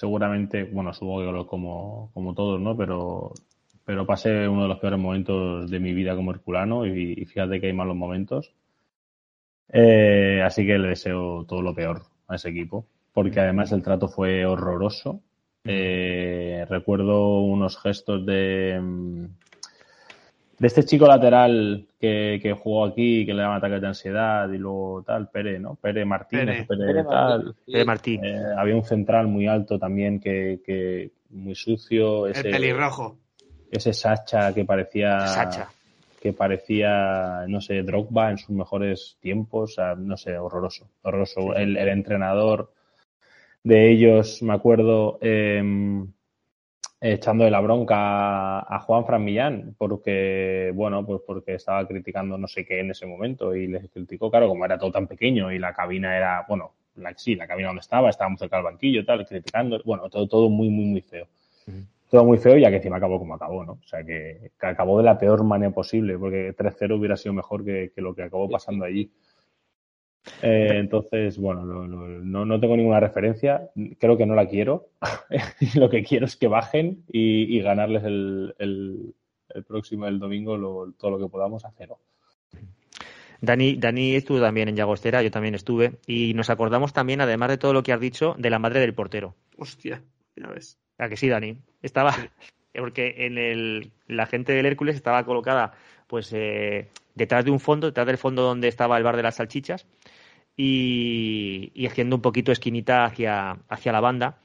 seguramente, bueno, supongo que lo- como, como todos, ¿no? Pero, pero pasé uno de los peores momentos de mi vida como herculano y, y fíjate que hay malos momentos. Eh, así que le deseo todo lo peor a ese equipo, porque además el trato fue horroroso. Eh, recuerdo unos gestos de, mm, de este chico lateral que, que jugó aquí, que le daba ataques de ansiedad y luego tal, Pere, ¿no? Pere Martínez, Pere. Pere, Pere tal. Martín. Eh, había un central muy alto también que, que muy sucio, El pelirrojo. ese Sacha que parecía Sacha. que parecía, no sé, Drogba en sus mejores tiempos, o sea, no sé, horroroso, horroroso. El, el entrenador de ellos, me acuerdo, eh, echando de la bronca a, Juan Fran Millán, porque, bueno, pues porque estaba criticando no sé qué en ese momento y les criticó, claro, como era todo tan pequeño y la cabina era, bueno, la, sí, la cabina donde estaba, estábamos cerca del banquillo, tal, criticando, bueno, todo, todo muy, muy, muy feo. Todo muy feo, ya que encima acabó como acabó, ¿no? O sea, que, que acabó de la peor manera posible, porque 3-0 hubiera sido mejor que, que lo que acabó pasando allí. Eh, entonces, bueno, lo- lo- no, no tengo ninguna referencia, creo que no la quiero. lo que quiero es que bajen y, y ganarles el, el, el próximo, el domingo, lo- todo lo que podamos a cero. Dani, Dani estuvo también en Llagostera, yo también estuve, y nos acordamos también, además de todo lo que has dicho, de la madre del portero. Hostia, ya ves. ¿A que sí, Dani? Estaba, porque en el, la gente del Hércules estaba colocada, pues, eh, detrás de un fondo, detrás del fondo donde estaba el bar de las salchichas, y, y haciendo un poquito esquinita hacia, hacia la banda.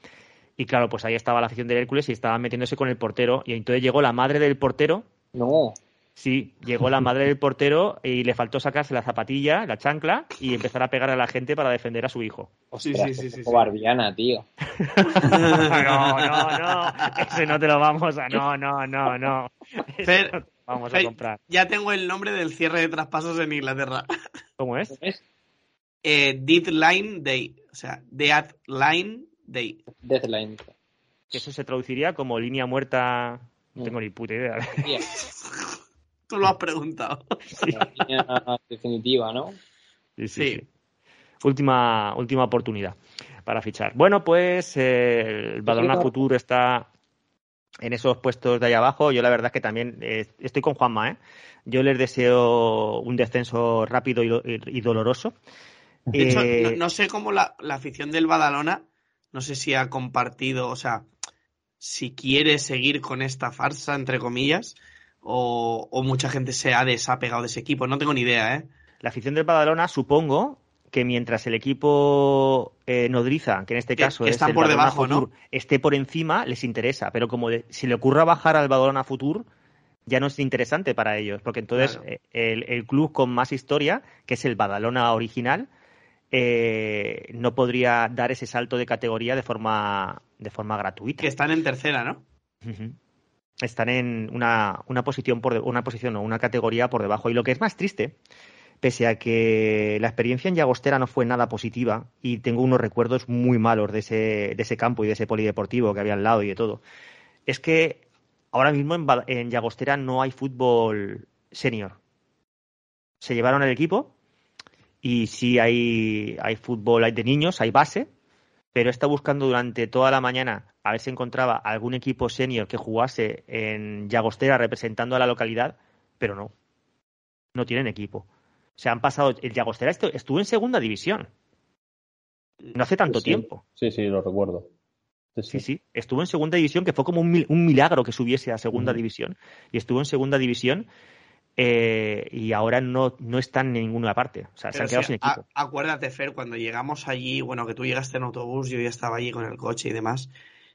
Y claro, pues ahí estaba la afición del Hércules y estaban metiéndose con el portero, y entonces llegó la madre del portero, No, Sí, llegó la madre del portero y le faltó sacarse la zapatilla, la chancla y empezar a pegar a la gente para defender a su hijo. Sí, sí, sí, sí, barbiana, tío. No, no, no, ese no te lo vamos a, no, no, no, no. Fer, vamos a comprar. Ya tengo el nombre del cierre de traspasos en Inglaterra. ¿Cómo es? Eh, Deadline Day. O sea, Deadline Day. Deathline. Que eso se traduciría como línea muerta. No Mm. tengo ni puta idea. Tú lo has preguntado. la línea definitiva, ¿no? Sí, sí, Sí. sí. Última, última oportunidad para fichar. Bueno, pues eh, el Badalona Futur está en esos puestos de ahí abajo, yo la verdad es que también eh, estoy con Juanma, ¿eh? Yo les deseo un descenso rápido y, y- y doloroso. De hecho, Eh, no, no sé cómo la, la afición del Badalona, no sé si ha compartido, o sea, si quiere seguir con esta farsa, entre comillas, o, o mucha gente se ha desapegado de ese equipo. No tengo ni idea, ¿eh? La afición del Badalona, supongo que mientras el equipo eh, nodriza, que en este Que- caso que es están el por Badalona debajo, ¿no? Futur, esté por encima, les interesa. Pero como de- si le ocurra bajar al Badalona Futur, ya no es interesante para ellos, porque entonces Claro. eh, el, el club con más historia, que es el Badalona original, eh, no podría dar ese salto de categoría de forma, de forma gratuita. Que están en tercera, ¿no? Están en una, una posición por de- una posición o una categoría por debajo. Y lo que es más triste, pese a que la experiencia en Llagostera no fue nada positiva y tengo unos recuerdos muy malos de ese, de ese campo y de ese polideportivo que había al lado y de todo, es que ahora mismo en, en Llagostera no hay fútbol senior. Se llevaron el equipo y sí hay, hay fútbol hay de niños, hay base, pero está buscando durante toda la mañana a ver si encontraba algún equipo senior que jugase en Llagostera representando a la localidad, pero no. No tienen equipo. Se han pasado. El Llagostera estu- estuvo en segunda división. No hace tanto Sí, tiempo. Sí, sí, lo recuerdo. Sí, Sí, sí. Estuvo en segunda división, que fue como un, mil- un milagro que subiese a segunda división. Y estuvo en segunda división eh, y ahora no, no está en ninguna parte. O sea, se han quedado sin a- equipo. acuérdate, Fer, cuando llegamos allí, bueno, que tú llegaste en autobús, yo ya estaba allí con el coche y demás,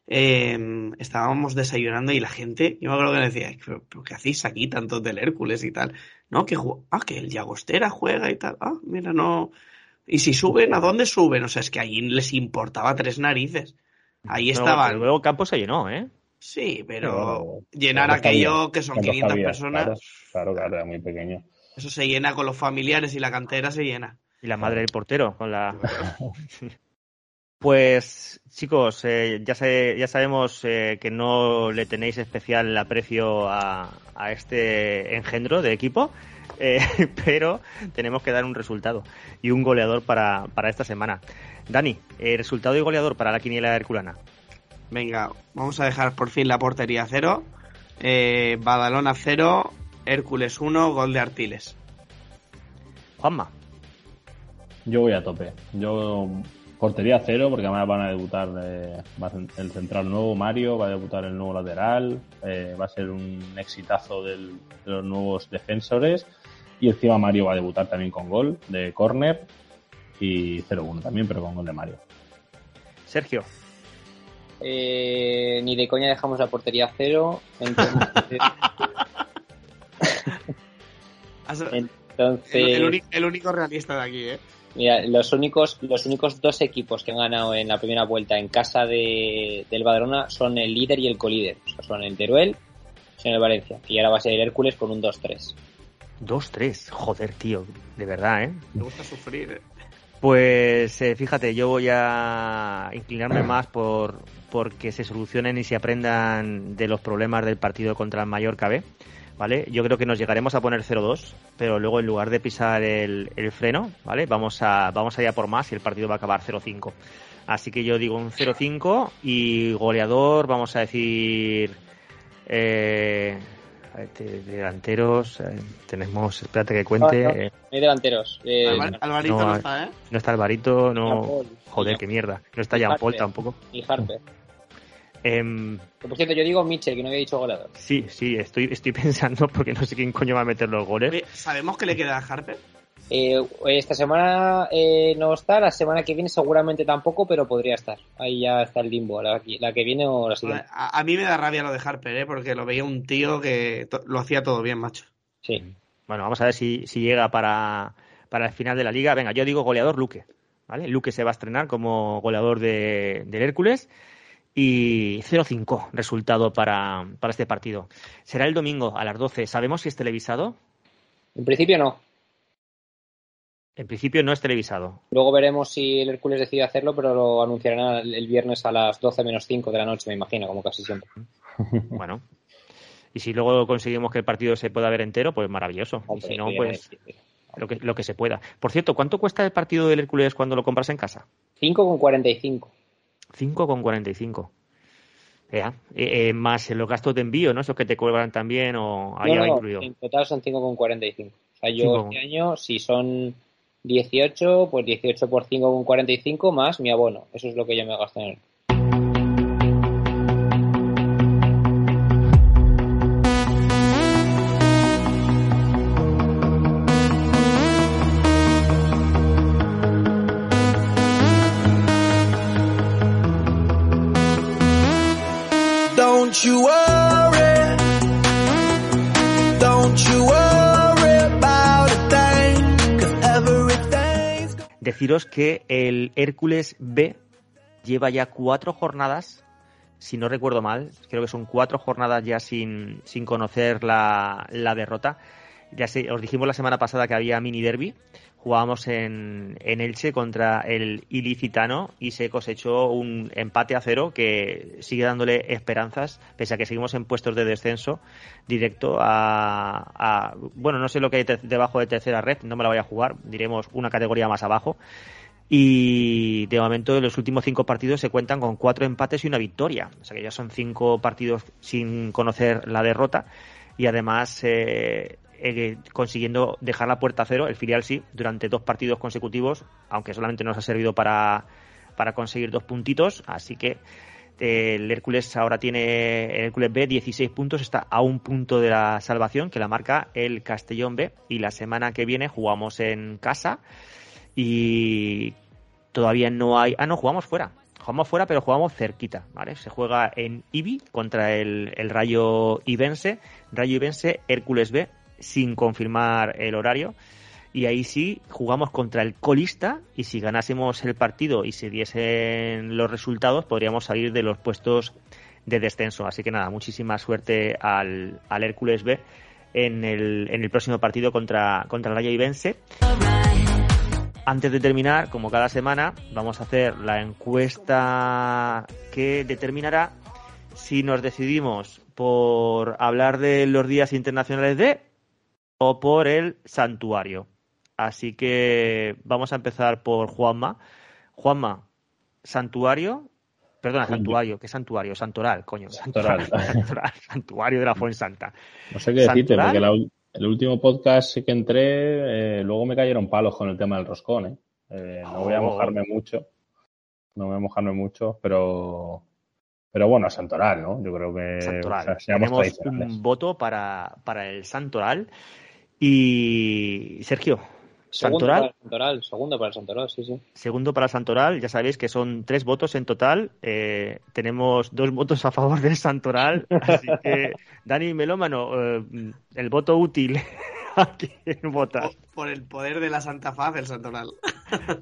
eh, estábamos desayunando y la gente, yo me acuerdo que me decía, ¿pero, pero qué hacéis aquí tantos del Hércules y tal? No, que, ah, que el Llagostera juega y tal. Ah, mira, no. Y si suben, ¿a dónde suben? O sea, es que allí les importaba tres narices. Ahí Luego- estaban. Luego el campo se llenó, ¿eh? Sí, pero Pero- llenar ¿cuántos aquello cabía? que son ¿Cuántos 500 cabía? personas, Claro, claro, claro, era muy pequeño. eso se llena con los familiares y la cantera se llena. Y la madre del portero con la. Pues chicos, eh, ya, sé- ya sabemos eh, que no le tenéis especial aprecio a, a este engendro de equipo, eh, pero tenemos que dar un resultado y un goleador para, para esta semana. Dani, eh, resultado y goleador para la quiniela herculana. Venga, vamos a dejar por fin la portería cero. Eh, Badalona 0, Hércules 1, gol de Artiles. Juanma, Yo voy a tope. Yo portería cero, porque además van a debutar eh, el central nuevo, Mario, va a debutar el nuevo lateral, eh, va a ser un exitazo del- de los nuevos defensores. Y encima Mario va a debutar también con gol de córner y 0-1 también, pero con gol de Mario. Sergio, Eh, ni de coña dejamos la portería a cero. Entonces, Has- entonces El, el único, el único realista de aquí, ¿eh? Mira, los únicos, los únicos dos equipos que han ganado en la primera vuelta en casa de, del Badalona son el líder y el colíder. O sea, son el Teruel y el Valencia. Y ahora va a ser el Hércules con un 2-3. 2-3. Joder, tío, de verdad, ¿eh? Me gusta sufrir. ¿eh? Pues eh, fíjate, yo voy a inclinarme más por porque se solucionen y se aprendan de los problemas del partido contra el Mallorca B. ¿Vale? Yo creo que nos llegaremos a poner 0-2, pero luego en lugar de pisar el, el freno, ¿vale? Vamos a, vamos allá por más y el partido va a acabar 0-5. Así que yo digo un 0-5 y goleador, vamos a decir. Eh, este, delanteros, eh, tenemos. Espérate que cuente. No, no. eh, No hay delanteros. Eh, Alvar- Alvarito no, no, está, ¿eh? no está Alvarito, no. Joder, qué mierda. No está y Jean Paul tampoco. Y Harper. Que, por cierto, yo digo Mitchell, que no había dicho goleador. sí, sí, estoy, estoy pensando porque no sé quién coño va a meter los goles. ¿Sabemos que le queda a Harper? Eh, esta semana eh, no está, la semana que viene seguramente tampoco, pero podría estar. Ahí ya está el limbo, la, la que viene o la siguiente. A, a mí me da rabia lo de Harper, ¿eh? Porque lo veía un tío que lo hacía todo bien, macho. Sí. Bueno, vamos a ver si, si llega para, para el final de la liga. Venga, yo digo goleador Luque. ¿Vale? Luque se va a estrenar como goleador de, del Hércules. Y 0-5 resultado para, para este partido. Será el domingo a las 12. ¿Sabemos si es televisado? En principio no. En principio no es televisado. Luego veremos si el Hércules decide hacerlo, pero lo anunciarán el viernes a las 12 menos 5 de la noche, me imagino, como casi siempre. Bueno. Y si luego conseguimos que el partido se pueda ver entero, pues maravilloso. Y si no, pues lo que, lo que se pueda. Por cierto, ¿cuánto cuesta el partido del Hércules cuando lo compras en casa? 5 con 45. 5,45. Ya, eh, eh, más los gastos de envío, ¿no? Esos que te cobran también o ahí No, no, incluido. en total son 5,45. O sea, yo Cinco. este año, si son 18, pues 18 por 5,45 más mi abono. Eso es lo que yo me gasto en él. Deciros que el Hércules B lleva ya cuatro jornadas, si no recuerdo mal, creo que son cuatro jornadas ya sin, sin conocer la, la derrota. Ya sé, os dijimos la semana pasada que había mini derby. Jugábamos en, en Elche contra el ilicitano y se cosechó un empate a cero que sigue dándole esperanzas, pese a que seguimos en puestos de descenso directo a, bueno, no sé lo que hay debajo de tercera red, no me la voy a jugar, diremos una categoría más abajo. Y de momento en los últimos cinco partidos se cuentan con cuatro empates y una victoria. O sea que ya son cinco partidos sin conocer la derrota. Y además eh, eh, consiguiendo dejar la puerta a cero, el filial sí, durante dos partidos consecutivos, aunque solamente nos ha servido para, para conseguir dos puntitos. Así que eh, el Hércules ahora tiene, el Hércules B 16 puntos, está a un punto de la salvación que la marca el Castellón B. Y la semana que viene jugamos en casa y todavía no hay. Ah, no, jugamos fuera. Jugamos fuera, pero jugamos cerquita, ¿vale? Se juega en Ibi contra el, el Rayo Ibense. Rayo Ibense, Hércules B, sin confirmar el horario. Y ahí sí jugamos contra el colista y si ganásemos el partido y se diesen los resultados podríamos salir de los puestos de descenso. Así que nada, muchísima suerte al, al Hércules B en el, en el próximo partido contra, contra Rayo Ibense. Antes de terminar, como cada semana, vamos a hacer la encuesta que determinará si nos decidimos por hablar de los días internacionales de o por el santuario. Así que vamos a empezar por Juanma. Juanma, santuario, perdona, santuario, ¿qué santuario? Santoral, coño. Santoral. Santoral, santuario de la Fuensanta. No sé qué decirte, ¿Santoral? porque la el último podcast que entré, eh, luego me cayeron palos con el tema del roscón, ¿eh? Eh, no voy a Oh. mojarme mucho, no voy a mojarme mucho, pero pero bueno, Santoral, ¿no? Yo creo que Santoral. o sea, seamos Tenemos un voto para, para el Santoral. Y Sergio, Segundo para Santoral, el Santoral, segundo para el Santoral, sí, sí. segundo para Santoral. Ya sabéis que son tres votos en total. Eh, tenemos dos votos a favor del Santoral. Así que, Dani Melómano, eh, el voto útil. ¿A quién votas? Por, por el poder de la Santa Faz del Santoral.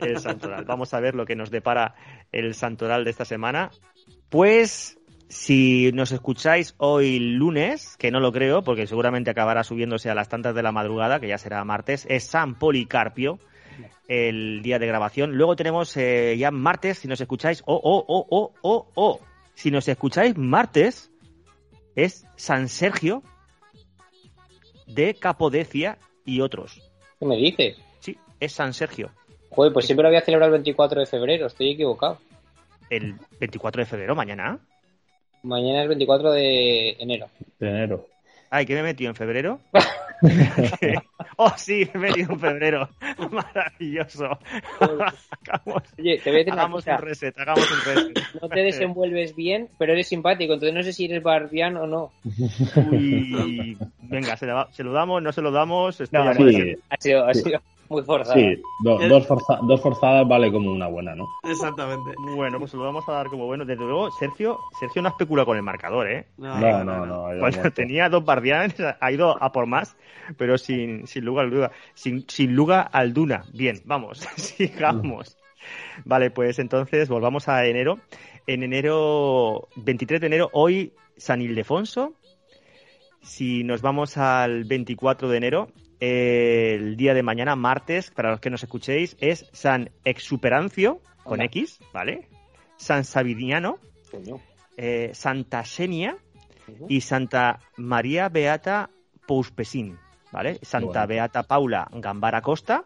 el Santoral. Vamos a ver lo que nos depara el Santoral de esta semana. Pues si nos escucháis hoy lunes, que no lo creo, porque seguramente acabará subiéndose a las tantas de la madrugada, que ya será martes, es San Policarpio, el día de grabación. Luego tenemos eh, ya martes, si nos escucháis, oh, oh, oh, oh, oh, oh. Si nos escucháis martes, es San Sergio de Capodecia y otros. ¿Qué me dices? Sí, es San Sergio. Joder, pues siempre lo había celebrado el 24 de febrero, estoy equivocado. el 24 de febrero, mañana. Mañana es 24 de enero. De enero. Ay, ¿qué me he metido en febrero? oh, sí, me he metido en febrero. Maravilloso. hagamos Oye, te voy a decir una hagamos cosa. un reset, hagamos un reset. No te desenvuelves bien, pero eres simpático, entonces no sé si eres barbián o no. Uy, venga, se, la- se lo damos, no se lo damos. No, no, sí. Ha sido, ha Sí. Muy forzado. Sí, do- dos, forza- dos forzadas vale como una buena, ¿no? Exactamente. Bueno, pues lo vamos a dar como bueno. Desde luego, Sergio, Sergio no especula con el marcador, ¿eh? No, No, no, Cuando muerto. tenía dos guardianes ha ido a por más, pero sin, sin lugar al duda. Sin, sin lugar al duna. Bien, vamos, sigamos. Vale, pues entonces volvamos a enero. En enero, 23 de enero, hoy San Ildefonso. Si nos vamos al 24 de enero, eh, el día de mañana, martes, para los que nos escuchéis, es San Exuperancio, con. X, ¿vale? San Sabiniano, eh, Santa Xenia, Ujú. y Santa María Beata Pouspesín, ¿vale? Santa Bueno. Beata Paula Gambara Costa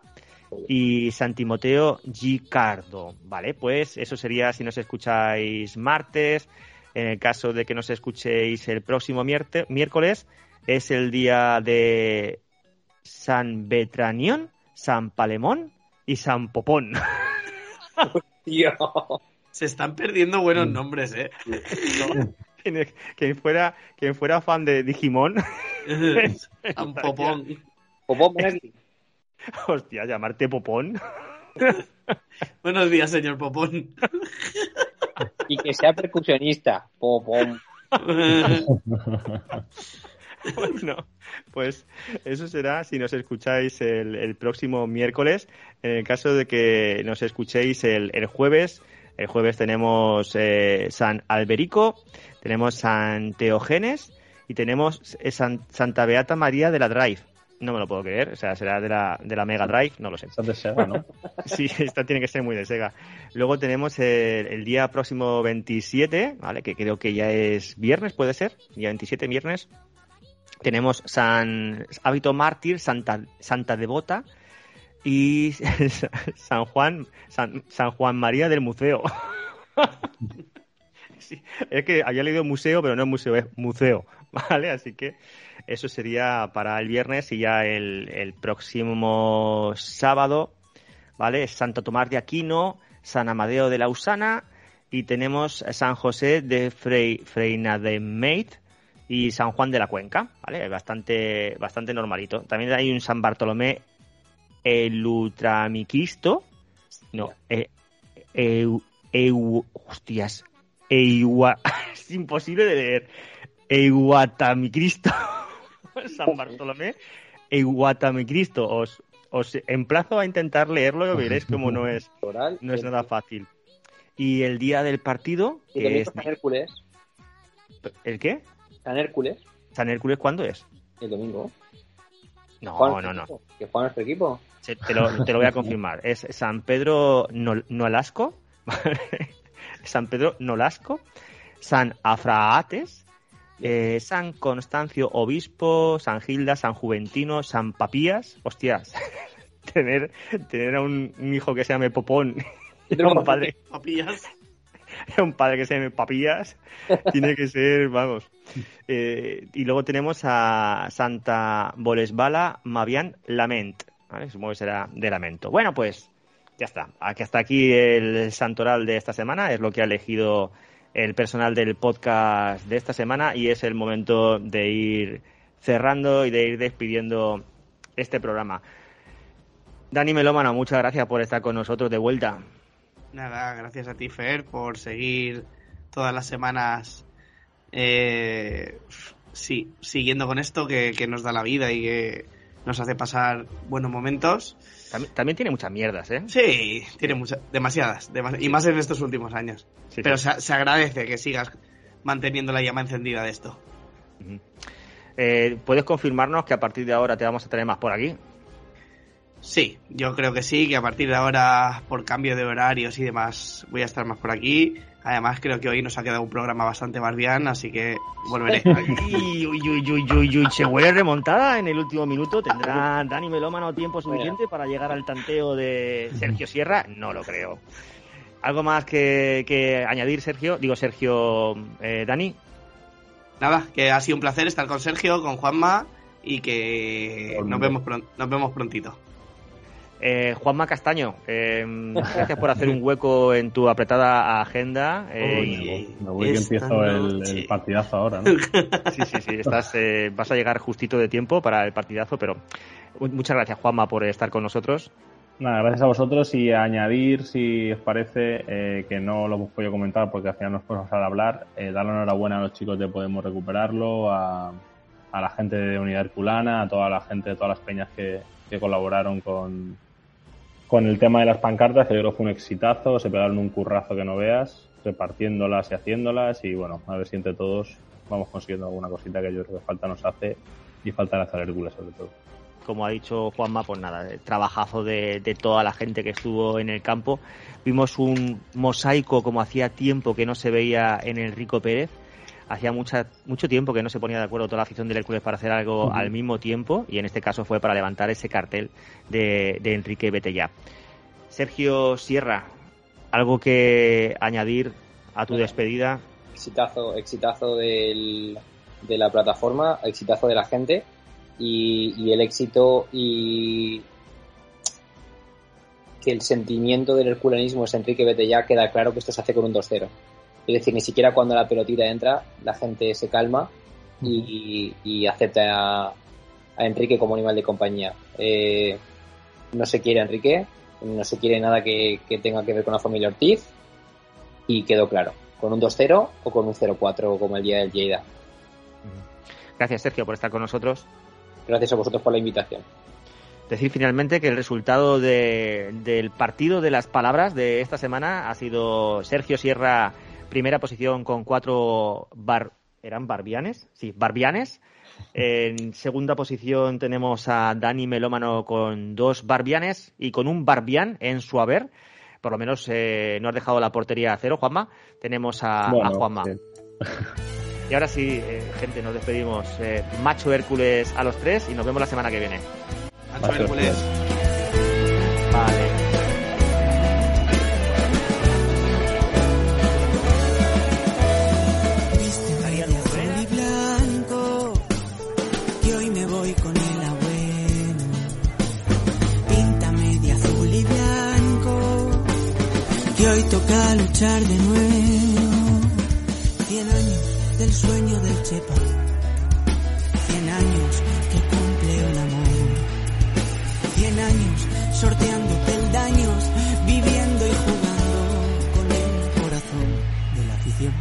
y San Timoteo Gicardo, ¿vale? Pues eso sería si nos escucháis martes, En el caso de que nos escuchéis el próximo miércoles, es el día de San Betranión, San Palemón y San Popón. Tío. Se están perdiendo buenos Mm. nombres, ¿eh? Quien, quien fuera, quien fuera fan de Digimon, San Popón. Popón hostia, llamarte Popón. Buenos días, señor Popón. Y que sea percusionista. Popón. Bueno, pues eso será si nos escucháis el, el próximo miércoles. En el caso de que nos escuchéis el, el jueves, el jueves tenemos eh, San Alberico, tenemos San Teogenes y tenemos eh, San- Santa Beata María de la Drive. No me lo puedo creer, o sea, será de la, de la Mega Drive, no lo sé. De Sega, ¿no? Sí, esta tiene que ser muy de Sega. Luego tenemos el, el día próximo 27, ¿vale? Que creo que ya es viernes, puede ser. Día 27, viernes. Tenemos San Hábito Mártir, Santa, Santa Devota y San Juan, San, San Juan María del Museo. Sí, es que había leído museo, pero no es museo, es museo, ¿vale? Así que eso sería para el viernes y ya el, el próximo sábado, ¿vale? Santo Tomás de Aquino, San Amadeo de Lausana y tenemos San José de Frei, Freina de Meit y San Juan de la Cuenca, ¿vale? Bastante, bastante normalito. También hay un San Bartolomé Elutramiquisto, no, eh, eu, eu, hostias, es imposible de leer, Eiguatamicristo, San Bartolomé, Eiguatamicristo, os, os emplazo a intentar leerlo y veréis cómo no es, no es nada fácil. Y el día del partido, que es... Hércules. ¿El qué? San Hércules. ¿San Hércules cuándo es? El domingo. No, ¿Juega no, no. equipo? ¿Que juega nuestro equipo? Te lo, te lo voy a confirmar. Es San Pedro Nol- Nolasco. San Pedro Nolasco, San Afraates, eh, San Constancio Obispo, San Gilda, San Juventino, San Papías. Hostias, tener, tener a un, un hijo que se llame Popón un padre, Papillas. un padre que se llame Papías tiene que ser, vamos. Eh, y luego tenemos a Santa Bolesbala Mavian Lament. Supongo que será de lamento. Bueno, pues ya está. Aquí- Hasta aquí el santoral de esta semana. Es lo que ha elegido el personal del podcast de esta semana y es el momento de ir cerrando y de ir despidiendo este programa. Dani Melómano, muchas gracias por estar con nosotros de vuelta. Nada, gracias a ti, Fer, por seguir todas las semanas eh, sí, siguiendo con esto que, que nos da la vida y que nos hace pasar buenos momentos. También, también tiene muchas mierdas, ¿eh? Sí, tiene muchas, demasiadas, demasi- y más en estos últimos años. Sí, Pero sí. se, se agradece que sigas manteniendo la llama encendida de esto. Eh, ¿Puedes confirmarnos que a partir de ahora te vamos a tener más por aquí? Sí, yo creo que sí, que a partir de ahora, por cambio de horarios y demás, voy a estar más por aquí. Además, creo que hoy nos ha quedado un programa bastante más bien, así que volveré. Uy, uy, uy, uy, uy, uy, se huele remontada en el último minuto. ¿Tendrá Dani Melómano tiempo suficiente para llegar al tanteo de Sergio Sierra? No lo creo. ¿Algo más que, que añadir, Sergio? Digo, Sergio, eh, Dani. Nada, que ha sido un placer estar con Sergio, con Juanma y que nos vemos, nos vemos prontito. Eh, Juanma Castaño, eh, gracias por hacer un hueco en tu apretada agenda. eh, Me voy que esta empiezo el, partidazo ahora, ¿no? Sí, sí, sí. Estás, eh, vas a llegar justito de tiempo para el partidazo, pero mu- muchas gracias, Juanma, por estar con nosotros. Nada, gracias a vosotros y añadir, si os parece, eh, que no lo hemos podido comentar porque al final nos podemos al hablar, eh, dar la enhorabuena a los chicos de Podemos Recuperarlo, a, a la gente de Unidad Herculana, a toda la gente de todas las peñas que, que colaboraron con, con el tema de las pancartas, que yo creo fue un exitazo, se pegaron un currazo que no veas, repartiéndolas y haciéndolas y bueno, a ver si entre todos vamos consiguiendo alguna cosita que yo creo que falta nos hace y falta hacer Hércules sobre todo. Como ha dicho Juanma, pues nada, el trabajazo de, de toda la gente que estuvo en el campo. Vimos un mosaico como hacía tiempo que no se veía en Enrico Pérez. Hacía mucha, mucho tiempo que no se ponía de acuerdo toda la afición del Hércules para hacer algo al mismo tiempo y en este caso fue para levantar ese cartel de, de Enrique Betellá. Sergio Sierra, ¿algo que añadir a tu despedida? exitazo, exitazo del, de la plataforma, exitazo de la gente y, y el éxito y que el sentimiento del herculanismo es Enrique ya, queda claro que esto se hace con un 2-0. Es decir, ni siquiera cuando la pelotita entra, la gente se calma y, y acepta a, a Enrique como animal de compañía. Eh, no se quiere a Enrique, no se quiere nada que, que tenga que ver con la familia Ortiz y quedó claro, con un 2-0 o con un 0-4 como el día del Lleida. Gracias, Sergio, por estar con nosotros. Gracias a vosotros por la invitación. Decir finalmente que el resultado de- del partido de las palabras de esta semana ha sido Sergio Sierra, primera posición con cuatro bar... ¿Eran barbianes? Sí, barbianes. En segunda posición tenemos a Dani Melómano con dos barbianes y con un barbián en su haber. Por lo menos eh, no has dejado la portería a cero, Juanma. Tenemos a, Juanma. sí. Y ahora sí, eh, gente, nos despedimos. Eh, Macho Hércules a los tres y nos vemos la semana que viene. Macho Macho Hércules. Hércules. Vale. Toca luchar de nuevo. Cien años del sueño del Chepa. Cien años que cumple un amor. Cien años sorteando peldaños, viviendo y jugando con el corazón de la afición.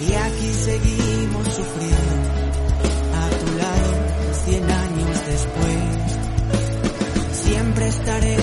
Y aquí seguimos sufriendo a tu lado cien años después. Siempre estaremos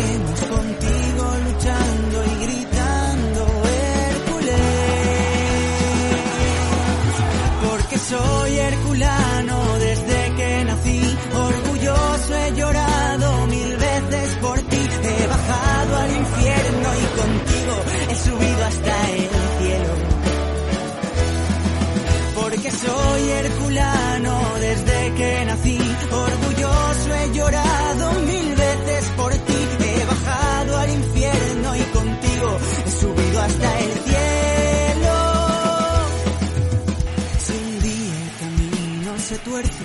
tuerce